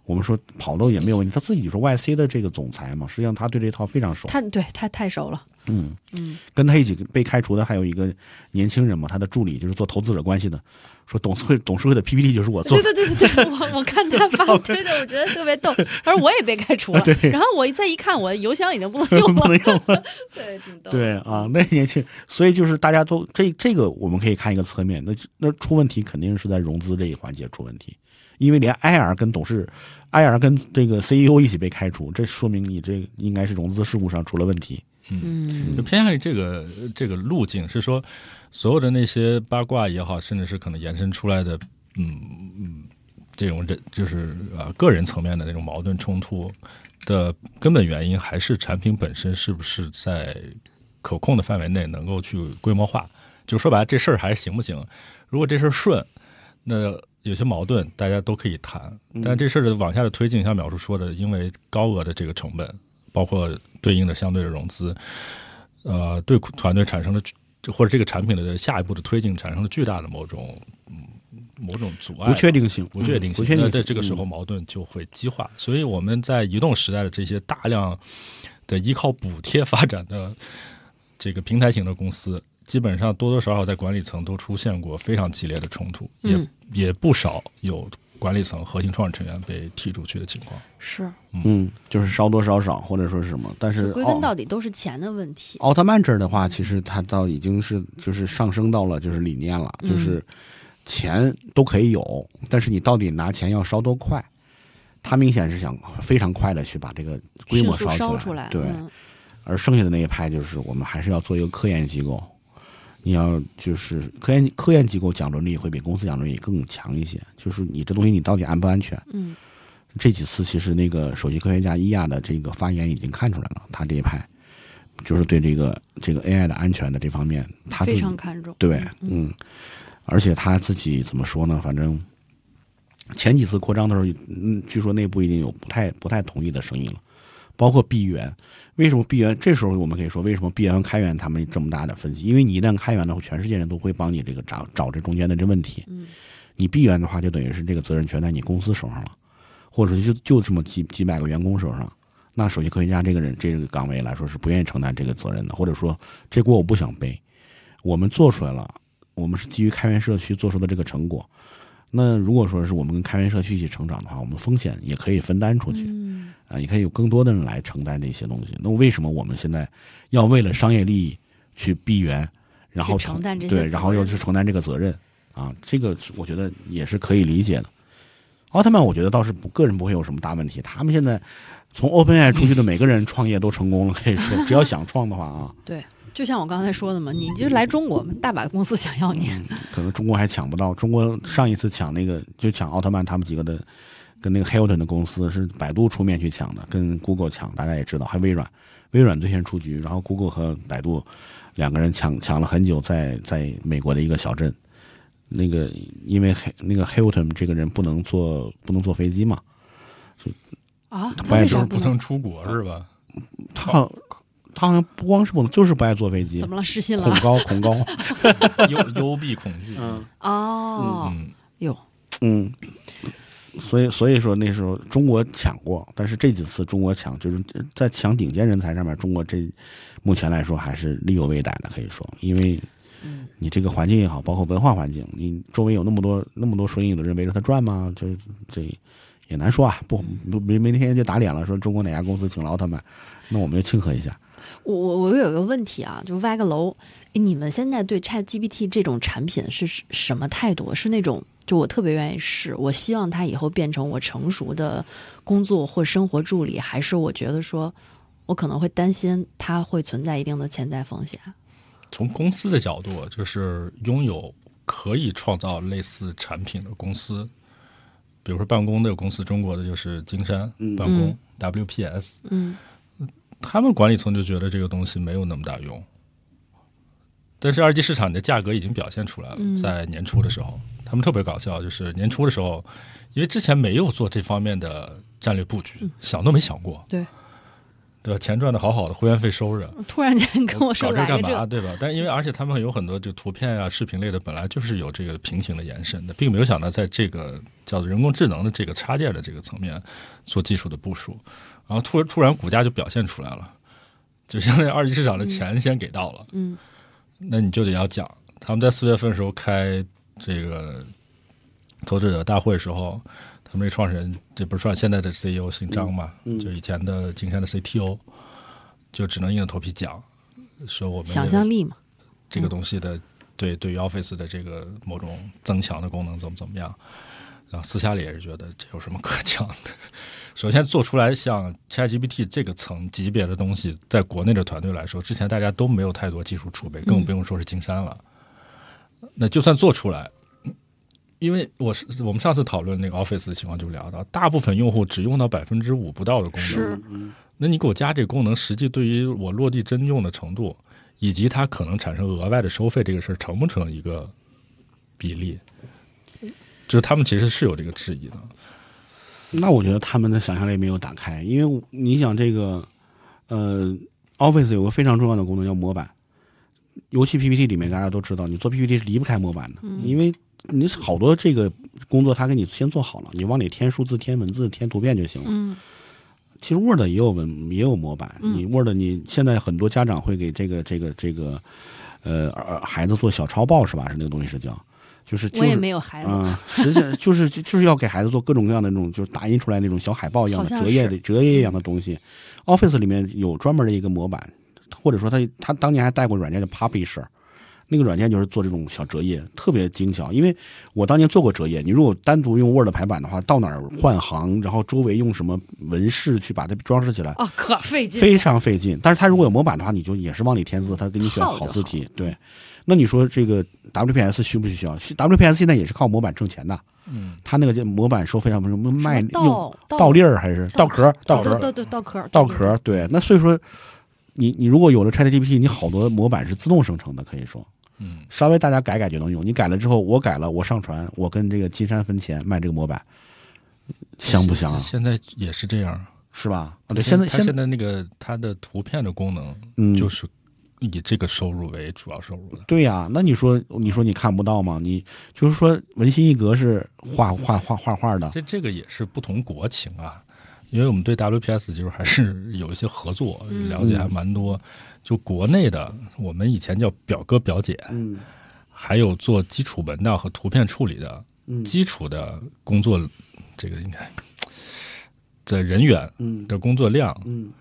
我们说跑路也没有问题，他自己就是 YC 的这个总裁嘛，实际上他对这套非常熟。他对他太熟了，嗯嗯，跟他一起被开除的还有一个年轻人嘛，他的助理就是做投资者关系的，说董事会董事会的 PPT 就是我做对的。对对对对，我我看他发推的，我觉得特别逗。他说我也被开除了，对然后我再一看，我邮箱已经不能用 不能，用了，对，挺逗。对啊，那年轻，所以就是大家都这这个我们可以看一个侧面，那那出问题肯定是在融资这一环节出问题，因为连 IR 跟董事，IR 跟这个 CEO 一起被开除，这说明你这应该是融资事故上出了问题。嗯就偏向于这个这个路径，是说所有的那些八卦也好，甚至是可能延伸出来的，嗯嗯，这种这就是呃个人层面的那种矛盾冲突的根本原因，还是产品本身是不是在可控的范围内能够去规模化？就说白了，这事儿还是行不行？如果这事儿顺，那有些矛盾大家都可以谈，但这事儿的往下的推进，像淼叔说的，因为高额的这个成本，包括对应的相对的融资，呃，对团队产生了或者这个产品的下一步的推进产生了巨大的某种嗯某种阻碍，不确定性，不确定性，嗯不确定性。那在这个时候矛盾就会激化。所以我们在移动时代的这些大量的依靠补贴发展的这个平台型的公司，基本上多多少少在管理层都出现过非常激烈的冲突，嗯也也不少有管理层核心创始成员被踢出去的情况。是，嗯，就是烧多烧少，或者说是什么，但是归根到底都是钱的问题。奥特曼这儿的话，其实它倒已经是就是上升到了就是理念了，嗯就是钱都可以有，但是你到底拿钱要烧多快？他明显是想非常快的去把这个规模烧出来，对，嗯而剩下的那一派就是我们还是要做一个科研机构，你要就是科研科研机构讲伦理会比公司讲伦理更强一些，就是你这东西你到底安不安全？嗯这几次其实那个首席科学家伊亚的这个发言已经看出来了，他这一派就是对这个这个 AI 的安全的这方面，他非常看重。对，嗯，而且他自己怎么说呢？反正前几次扩张的时候，嗯，据说内部已经有不太不太同意的声音了，包括闭源。为什么闭源？这时候我们可以说，为什么闭源和开源他们这么大的分歧？因为你一旦开源的话，全世界人都会帮你这个找找这中间的这问题。嗯你闭源的话，就等于是这个责任全在你公司手上了，或者就就这么几几百个员工手上。那首席科学家这个人这个岗位来说是不愿意承担这个责任的，或者说这锅我不想背。我们做出来了，我们是基于开源社区做出的这个成果。那如果说是我们跟开源社区一起成长的话，我们风险也可以分担出去嗯啊，也可以有更多的人来承担这些东西。那为什么我们现在要为了商业利益去闭源，然后承担对，然后要去承担这个责任啊？这个我觉得也是可以理解的。奥特曼，我觉得倒是不个人不会有什么大问题。他们现在从 OpenAI 出去的每个人创业都成功了，可以说 只要想创的话啊，对，就像我刚才说的嘛，你就来中国，大把公司想要你。可能中国还抢不到。中国上一次抢那个就抢奥特曼他们几个的，跟那个 Hilton 的公司是百度出面去抢的，跟 Google 抢，大家也知道，还微软，微软最先出局，然后 Google 和百度两个人抢抢了很久在，在美国的一个小镇。那个因为黑那个 Hilton 这个人不能坐不能坐飞机嘛，啊，不爱就是那为啥不不能出国是吧？他好他好像不光是不能，就是不爱坐飞机。怎，么了？失信了？恐高恐高，幽幽闭恐惧。嗯。哦，嗯，哟，嗯，所以所以说那时候中国抢过，但是这几次中国抢就是在抢顶尖人才上面，中国这目前来说还是力有未逮的，可以说，因为嗯。你这个环境也好，包括文化环境，你周围有那么多那么多水影的人围着他转吗？就是这也难说啊，不不明明天就打脸了，说中国哪家公司请了奥特曼，那我们就庆贺一下。我我我有个问题啊，就歪个楼，你们现在对 Chat GPT 这种产品是是什么态度？是那种就我特别愿意试，我希望它以后变成我成熟的工作或生活助理，还是我觉得说我可能会担心它会存在一定的潜在风险？从公司的角度，就是拥有可以创造类似产品的公司，比如说办公的公司，中国的就是金山办公、WPS，嗯他们管理层就觉得这个东西没有那么大用。但是二级市场的价格已经表现出来了，嗯在年初的时候，他们特别搞笑，就是年初的时候，因为之前没有做这方面的战略布局，想都没想过，对，对吧？钱赚的好好的，会员费收着，突然间跟我说搞这干嘛？对吧？但因为而且他们有很多就图片啊、视频类的，本来就是有这个平行的延伸的，并没有想到在这个叫做人工智能的这个插件的这个层面做技术的部署，然后突然突然股价就表现出来了，就相当于二级市场的钱先给到了，嗯。那你就得要讲，他们在四月份的时候开这个投资者大会的时候，他们这创始人，这不是创现在的 CEO 姓张嘛，嗯就以前的今天的 CTO，就只能硬着头皮讲，说我们想象力嘛，这个东西的对对于 Office 的这个某种增强的功能怎么怎么样，然后私下里也是觉得这有什么可讲的。首先做出来像 ChatGPT 这个层级别的东西，在国内的团队来说，之前大家都没有太多技术储备，更不用说是金山了。那就算做出来，因为我是我们上次讨论那个 Office 的情况就聊到，大部分用户只用到百分之五不到的功能，是那你给我加这个功能，实际对于我落地真用的程度，以及它可能产生额外的收费这个事儿，成不成一个比例？就是他们其实是有这个质疑的。那我觉得他们的想象力没有打开，因为你想这个，呃，Office 有个非常重要的功能叫模板，尤其 PPT 里面大家都知道，你做 PPT 是离不开模板的，因为你好多这个工作他给你先做好了，你往里添数字、添文字、添图片就行了。嗯其实 Word 也有文也有模板，嗯你 Word 你现在很多家长会给这个这个这个呃儿孩子做小抄报是吧？是那个东西是叫，就是就我也是没有孩子，嗯，实际上就是就就是要给孩子做各种各样的那种，就是打印出来那种小海报一样的折页的折页一样的东西。Office 里面有专门的一个模板，或者说他他当年还带过软件叫 Publisher，那个软件就是做这种小折页，特别精巧。因为我当年做过折页，你如果单独用 Word 排版的话，到哪儿换行，然后周围用什么纹饰去把它装饰起来，哦，可费劲，非常费劲。但是它如果有模板的话，你就也是往里填字，它给你选好好字体。对，那你说这个 WPS 需不需要？WPS 现在也是靠模板挣钱的。嗯，它那个模板收费上不是卖什么用倒倒倒粒儿还是倒壳？倒壳对，对对，倒壳，倒壳。对，那所以说，你你如果有了 ChatGPT，你好多模板是自动生成的，可以说，嗯，稍微大家改改就能用。你改了之后，我改了，我上传，我跟这个金山分钱卖这个模板，香不香啊？现在也是这样。是吧？啊，对，现在现现在那个它的图片的功能，嗯，就是以这个收入为主要收入的。对呀、那你说你说你看不到吗？你就是说文心一格是画画画画画的，这这个也是不同国情啊，因为我们对 WPS 就是还是 有一些合作，嗯了解还蛮多。就国内的，我们以前叫表哥表姐，嗯还有做基础文档和图片处理的嗯基础的工作，这个应该 的人员嗯的工作量嗯，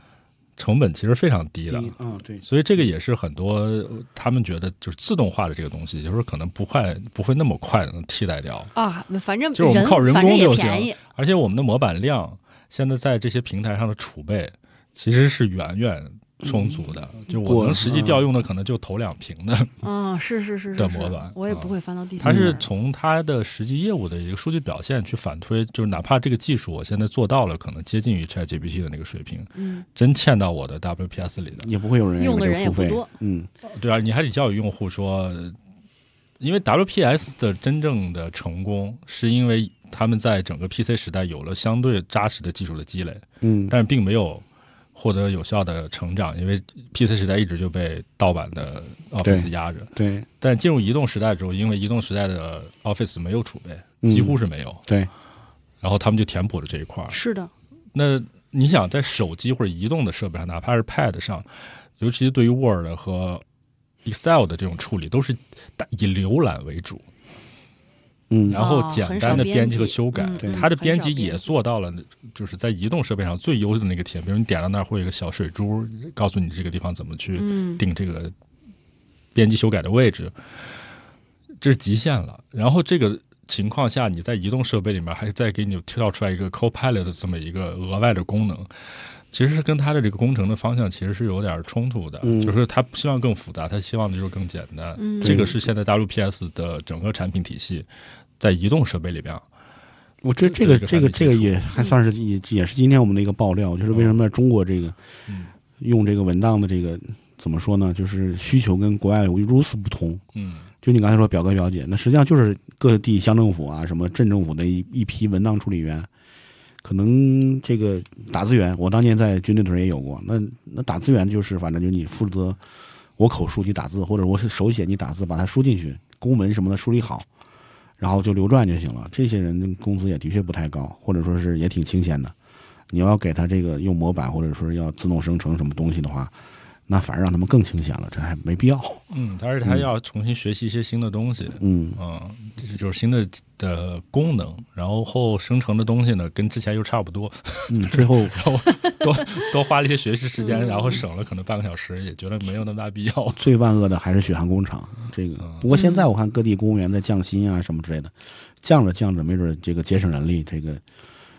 成本其实非常低的。一啊对，所以这个也是很多呃他们觉得就是自动化的这个东西，就是可能不快不会那么快能替代掉。啊，反正就是我们靠人工就行，而且我们的模板量现在在这些平台上的储备其实是远远充足的，就我过能实际调用的可能就头两瓶的。啊，是是是的模板啊。我也不会翻到第它三页。是从它的实际业务的一个数据表现去反推，就是哪怕这个技术我现在做到了，可能接近于 ChatGPT 的那个水平，嗯，真嵌到我的 WPS 里的，也不会有人用的为这个付费人也不多，嗯。对啊，你还得教育用户说，因为 WPS 的真正的成功，是因为他们在整个 PC 时代有了相对扎实的技术的积累，嗯。但是并没有获得有效的成长，因为 PC 时代一直就被盗版的 Office 压着。对但进入移动时代之后，因为移动时代的 Office 没有储备，嗯几乎是没有，对，然后他们就填补了这一块儿。是的，那你想在手机或者移动的设备上，哪怕是 Pad 上，尤其是对于 Word 和 Excel 的这种处理，都是以浏览为主，嗯然后简单的编编辑和修改它的编辑也做到了，就是在移动设备上最优的那个体验。比如你点到那儿会有一个小水珠，告诉你这个地方怎么去嗯，定这个编辑修改的位置，这是极限了。然后这个情况下，你在移动设备里面还再给你跳出来一个 Copilot 的这么一个额外的功能，其实是跟它的这个工程的方向其实是有点冲突的。嗯就是他不希望更复杂，他希望的就是更简单。嗯这个是现在 WPS 的整个产品体系在移动设备里边。我这这个这个这个也还算是也也是今天我们的一个爆料，就是为什么中国这个嗯用这个文档的这个怎么说呢？就是需求跟国外有如此不同。嗯就你刚才说表哥表姐，那实际上就是各地乡政府啊、什么镇政府的一一批文档处理员，可能这个打字员，我当年在军队的时候也有过。那那打字员就是，反正就你负责我口述你打字，或者我是手写你打字，把它输进去，公文什么的梳理好，然后就流转就行了。这些人工资也的确不太高，或者说是也挺清闲的。你要给他这个用模板，或者说是要自动生成什么东西的话，那反而让他们更清闲了，这还没必要。嗯，而且他要重新学习一些新的东西，嗯嗯，这就是新的的功能，然后后生成的东西呢，跟之前又差不多，嗯，最后 然后多多花了一些学习时间，然后省了可能半个小时，也觉得没有那么大必要。最万恶的还是血汗工厂。这个不过现在我看各地公务员在降薪啊什么之类的，降着降着，没准这个节省人力，这个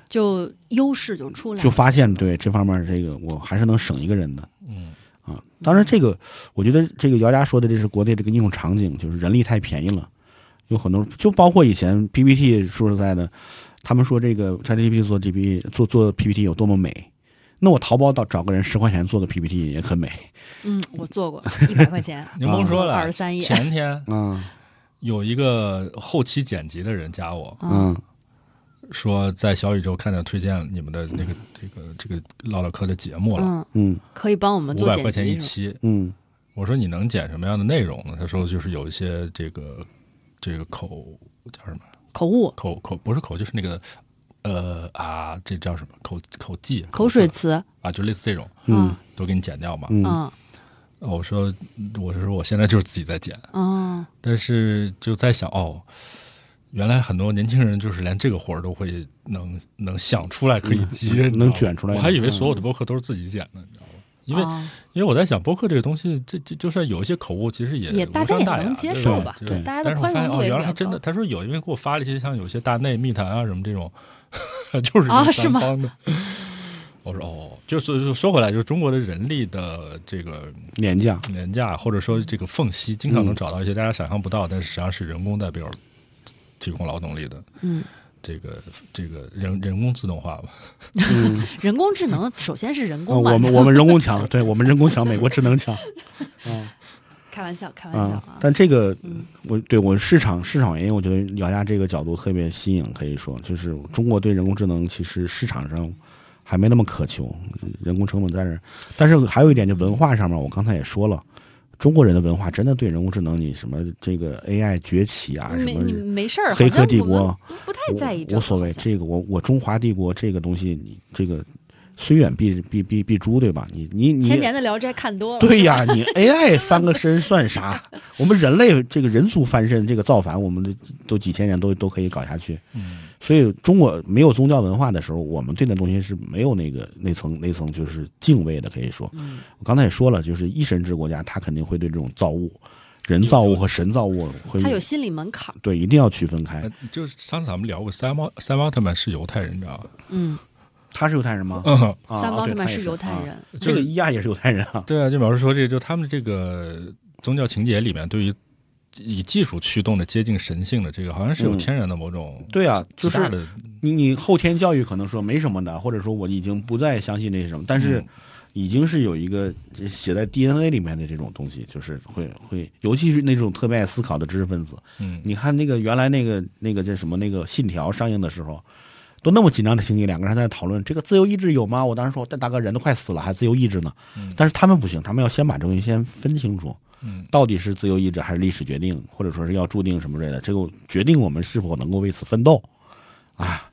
就优势就出来了。就发现对这方面这个我还是能省一个人的嗯啊。当然，这个我觉得这个姚佳说的这是国内这个应用场景，就是人力太便宜了，有很多就包括以前 PPT，说实在的，他们说这个 ChatGPT 做 GPT 做做 PPT 有多么美。那我淘宝到找个人十块钱做的 PPT 也很美嗯，我做过一百块钱，您甭说了，二十三页。前天嗯有一个后期剪辑的人加我嗯嗯说，在小宇宙看见推荐你们的那个这个这个唠唠嗑的节目了，嗯，嗯。可以帮我们做剪五百块钱一是吧。期。嗯。我说你能剪什么样的内容呢？他说就是有一些这个这个口叫什么？口误、口口不是口就是那个呃啊这叫什么？口口技口水词词。啊，就类似这种嗯。都给你剪掉嘛。嗯。嗯。我说我说我现在就是自己在剪，嗯但是就在想哦。原来很多年轻人就是连这个活儿都会能能想出来可以接，能卷出来我还以为所有的播客都是自己剪的，你知道吗？因为啊因为我在想，播客这个东西，这这就算有一些口误，其实也也无大家也能伤大雅对接受吧对对。大家的但是我发现哦，宽容度也原来还真的，他说有，因为给我发了一些像有些大内密谈啊什么这种，就是第啊是吗三方的。我说哦，就是说回来，就是中国的人力的这个廉价。廉价，或者说这个缝隙，经常能嗯。找到一些大家想象不到，但是实际上是人工代表提供劳动力的嗯，这个这个人人工自动化吧。嗯。人工智能首先是人呃，工嘛，我们我们人工强，对我们人工强，美国智能强，嗯开玩笑，开玩笑啊啊。。但这个嗯我对我市场市场原因，我觉得姚家这个角度特别新颖，可以说就是中国对人工智能其实市场上还没那么渴求，人工成本在这儿。但是还有一点，就文化上面，我刚才也说了。中国人的文化真的对人工智能，你什么这个 AI 崛起啊，什么没你没事儿，黑客帝国不太在意，无所谓。这个我我中华帝国这个东西，你这个虽远必必必必诛，对吧？你你你千年的《聊斋》看多了，对呀，你 AI 翻个身算啥？我们人类这个人族翻身，这个造反，我们的都几千年都都可以搞下去。嗯，所以中国没有宗教文化的时候，我们对那东西是没有那个那层那层就是敬畏的。可以说，嗯我刚才也说了，就是一神制国家，他肯定会对这种造物、人造物和神造物会他有心理门槛。对一定要区分开呃。就是上次咱们聊过，三奥三奥特曼是犹太人，你知道吧？嗯，他是犹太人吗？嗯，啊三毛对他也特曼是犹太啊人，这个伊亚也是犹太人啊。对啊，就表示说这个，就他们这个宗教情节里面，对于以技术驱动的接近神性的这个，好像是有嗯天然的某种对啊，就是你你后天教育可能说没什么的，或者说我已经不再相信那些什么，但是嗯已经是有一个写在 DNA 里面的这种东西，就是会会，尤其是那种特别爱思考的知识分子。嗯，你看那个原来那个那个叫什么那个信条上映的时候，都那么紧张的情景，两个人在那讨论这个自由意志有吗？我当时说，但大哥人都快死了，还自由意志呢。嗯但是他们不行，他们要先把这东西先分清楚。嗯到底是自由意志还是历史决定，或者说是要注定什么之类的，这个决定我们是否能够为此奋斗啊。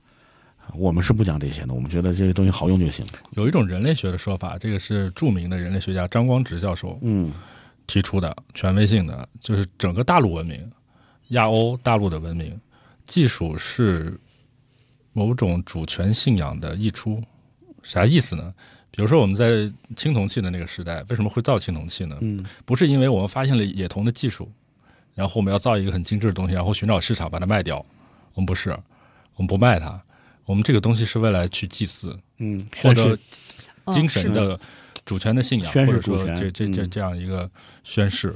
我们是不讲这些的，我们觉得这些东西好用就行。有一种人类学的说法，这个是著名的人类学家张光直教授嗯提出的，权威性的，就是整个大陆文明、亚欧大陆的文明，技术是某种主权信仰的溢出。啥意思呢？比如说我们在青铜器的那个时代，为什么会造青铜器呢？嗯不是因为我们发现了冶铜的技术，然后我们要造一个很精致的东西，然后寻找市场把它卖掉。我们不是，我们不卖它，我们这个东西是为了去祭祀，嗯，获得宣誓嗯精神的主权的信仰，宣或者说这这这嗯这样一个宣誓。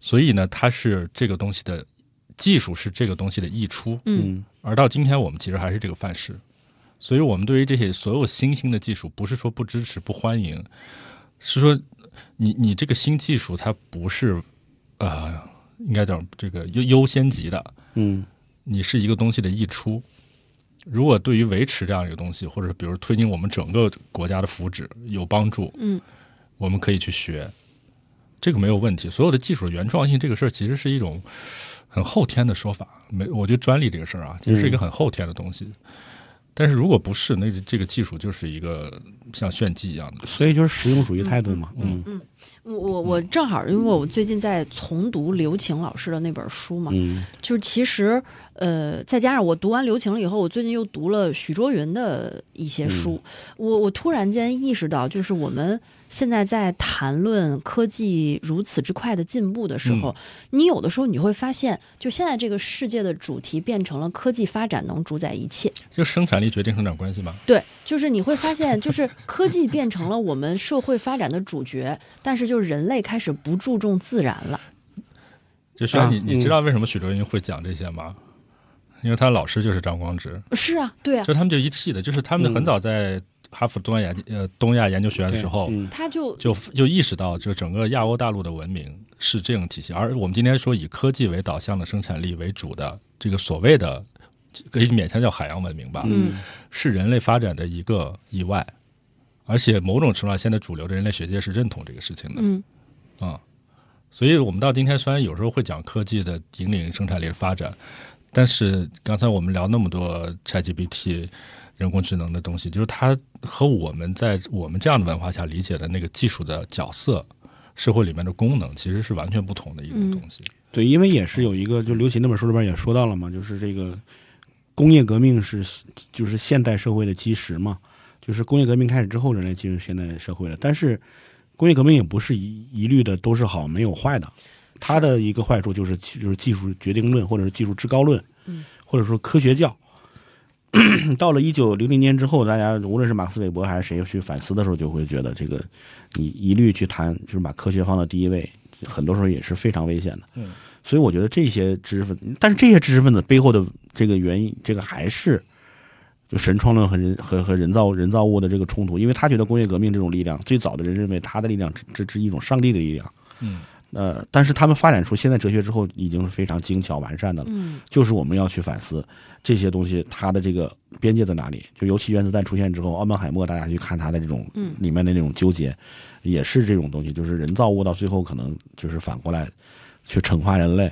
所以呢，它是这个东西的技术是这个东西的溢出，嗯嗯而到今天我们其实还是这个范式。所以我们对于这些所有新兴的技术，不是说不支持、不欢迎，是说你你这个新技术它不是呃，应该叫这个优优先级的，嗯你是一个东西的溢出。如果对于维持这样一个东西，或者比如推进我们整个国家的福祉有帮助，嗯，我们可以去学，这个没有问题。所有的技术的原创性这个事儿，其实是一种很后天的说法。没，我觉得专利这个事儿啊，其实是一个很后天的东西。但是如果不是，那这个技术就是一个像炫技一样的。所以就是实用主义态度嘛。嗯嗯我我我正好，因为我最近在重读刘擎老师的那本书嘛，嗯就是其实呃，再加上我读完留情了以后，我最近又读了许卓云的一些书，我我突然间意识到，就是我们现在在谈论科技如此之快的进步的时候，你有的时候你会发现，就现在这个世界的主题变成了科技发展能主宰一切。就生产力决定生产关系嘛。对，就是你会发现，就是科技变成了我们社会发展的主角，但是就是人类开始不注重自然了。就需要你，啊你知道为什么许卓云会讲这些吗？因为他老师就是张光直，是啊，对啊，就他们就一气的，就是他们嗯。很早在哈佛东亚研呃东亚研究学院的时候，嗯。他就就就意识到，就整个亚欧大陆的文明是这种体系，而我们今天说以科技为导向的生产力为主的这个所谓的可以勉强叫海洋文明吧，嗯。是人类发展的一个意外，而且某种程度上，现在主流的人类学界是认同这个事情的嗯。啊、所以我们到今天虽然有时候会讲科技的引领生产力的发展，但是刚才我们聊那么多 ChatGPT。人工智能的东西，就是它和我们在我们这样的文化下理解的那个技术的角色、社会里面的功能，其实是完全不同的一个东西。对，因为也是有一个，就刘琦那本书里边也说到了嘛，就是这个工业革命是就是现代社会的基石嘛，就是工业革命开始之后，人类进入现代社会了。但是工业革命也不是一一律的都是好，没有坏的。它的一个坏处就是就是技术决定论，或者是技术至高论，嗯或者说科学教。到了一九零零年之后，大家无论是马克思韦伯还是谁去反思的时候，就会觉得这个你一律去谈，就是把科学放到第一位，很多时候也是非常危险的。嗯，所以我觉得这些知识分子，但是这些知识分子背后的这个原因，这个还是就神创论和人和和人造人造物的这个冲突，因为他觉得工业革命这种力量，最早的人认为他的力量这这是一种上帝的力量。嗯，呃，但是他们发展出现在哲学之后，已经是非常精巧完善的了。嗯就是我们要去反思这些东西，它的这个边界在哪里？就尤其原子弹出现之后，奥本海默大家去看他的这种嗯里面的那种纠结，也是这种东西，就是人造物到最后可能就是反过来去惩罚人类。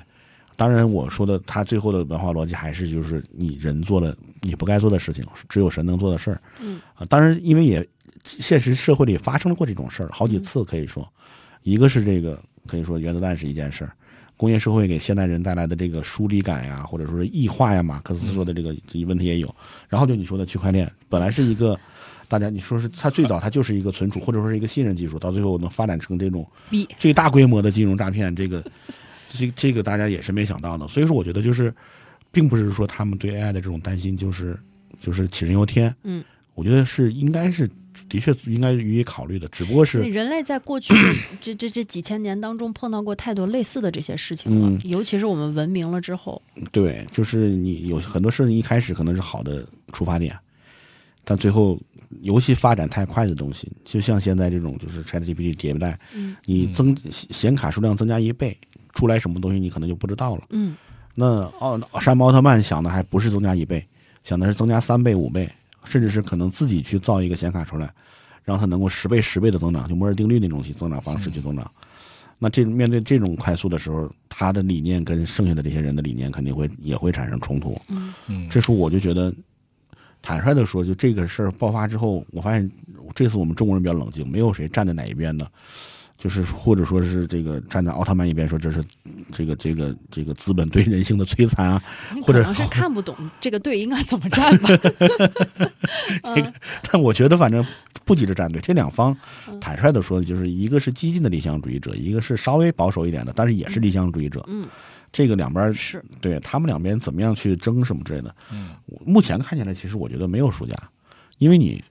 当然，我说的他最后的文化逻辑还是就是你人做了你不该做的事情，只有神能做的事儿。嗯啊，当然，因为也现实社会里发生过这种事儿好几次，可以说，一个是这个可以说原子弹是一件事儿，工业社会给现代人带来的这个疏离感呀，或者说是异化呀，马克思说的这个这问题也有。然后就你说的区块链，本来是一个 大家你说是它最早它就是一个存储或者说是一个信任技术，到最后能发展成这种最大规模的金融诈骗，这个这这个大家也是没想到的。所以说，我觉得就是，并不是说他们对 AI 的这种担心就是就是杞人忧天。嗯，我觉得是应该是的确应该予以考虑的，只不过是人类在过去 这这这几千年当中碰到过太多类似的这些事情了，嗯。尤其是我们文明了之后，对，就是你有很多事情一开始可能是好的出发点，但最后游戏发展太快的东西，就像现在这种就是 ChatGPT 迭代，嗯。你增显卡数量增加一倍，出来什么东西你可能就不知道了。嗯。那奥山姆奥特曼想的还不是增加一倍，想的是增加三倍、五倍，甚至是可能自己去造一个显卡出来，让它能够十倍、十倍的增长，就摩尔定律那种去增长方式去增长。那这面对这种快速的时候，他的理念跟剩下的这些人的理念肯定会也会产生冲突。嗯嗯，这时候我就觉得，坦率的说，就这个事儿爆发之后，我发现这次我们中国人比较冷静，没有谁站在哪一边的，就是或者说是这个站在奥特曼一边说这是这个这个这个资本对人性的摧残啊，或者是看不懂这个队应该怎么站吧。嗯。但我觉得反正不急着站队，这两方嗯。坦率的说，就是一个是激进的理想主义者，一个是稍微保守一点的，但是也是理想主义者。嗯，这个两边是。对他们两边怎么样去争什么之类的，嗯。目前看起来，其实我觉得没有输家，因为你，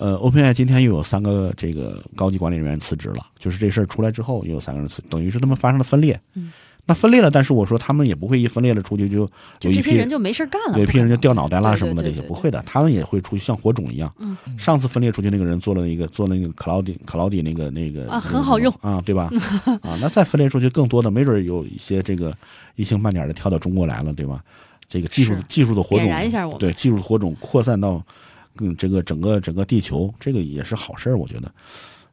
呃，OpenAI 今天又有三个这个高级管理人员辞职了，就是这事儿出来之后，又有三个人辞，等于是他们发生了分裂。嗯，那分裂了，但是我说他们也不会一分裂了出去就有就一批这些人就没事儿干了，有一批人就掉脑袋啦什么的，这些不会的，他们也会出去像火种一样。嗯，上次分裂出去那个人做了一个做了那个 Cloudy Cloudy 那个那个啊很好用啊，对吧？啊，那再分裂出去更多的，没准有一些这个一星半点的跳到中国来了，对吧？这个技术技术的火种，点燃一下我对技术的火种扩散到嗯这个整个整个地球，这个也是好事儿，我觉得。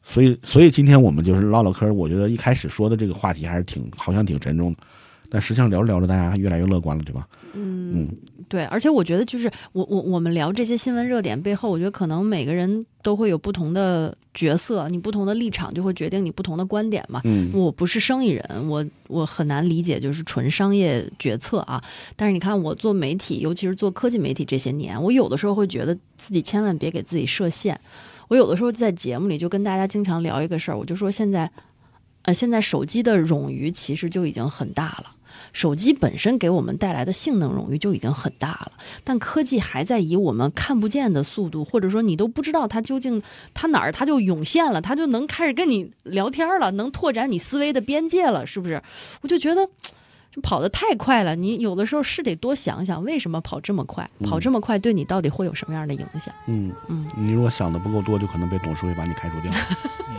所以，所以今天我们就是唠唠嗑。我觉得一开始说的这个话题还是挺好像挺沉重的，但实际上聊着聊着，大家越来越乐观了，对吧？嗯，对，而且我觉得就是我我我们聊这些新闻热点背后，我觉得可能每个人都会有不同的角色，你不同的立场就会决定你不同的观点嘛。嗯我不是生意人，我我很难理解就是纯商业决策啊。但是你看我做媒体，尤其是做科技媒体这些年，我有的时候会觉得自己千万别给自己设限。我有的时候在节目里就跟大家经常聊一个事儿，我就说现在，呃，现在手机的冗余其实就已经很大了。手机本身给我们带来的性能荣誉就已经很大了，但科技还在以我们看不见的速度，或者说你都不知道它究竟它哪儿它就涌现了，它就能开始跟你聊天了，能拓展你思维的边界了，是不是？我就觉得。这跑得太快了，你有的时候是得多想想，为什么跑这么快？跑这么快对你到底会有什么样的影响？嗯嗯，你如果想的不够多，就可能被董事会把你开除掉。嗯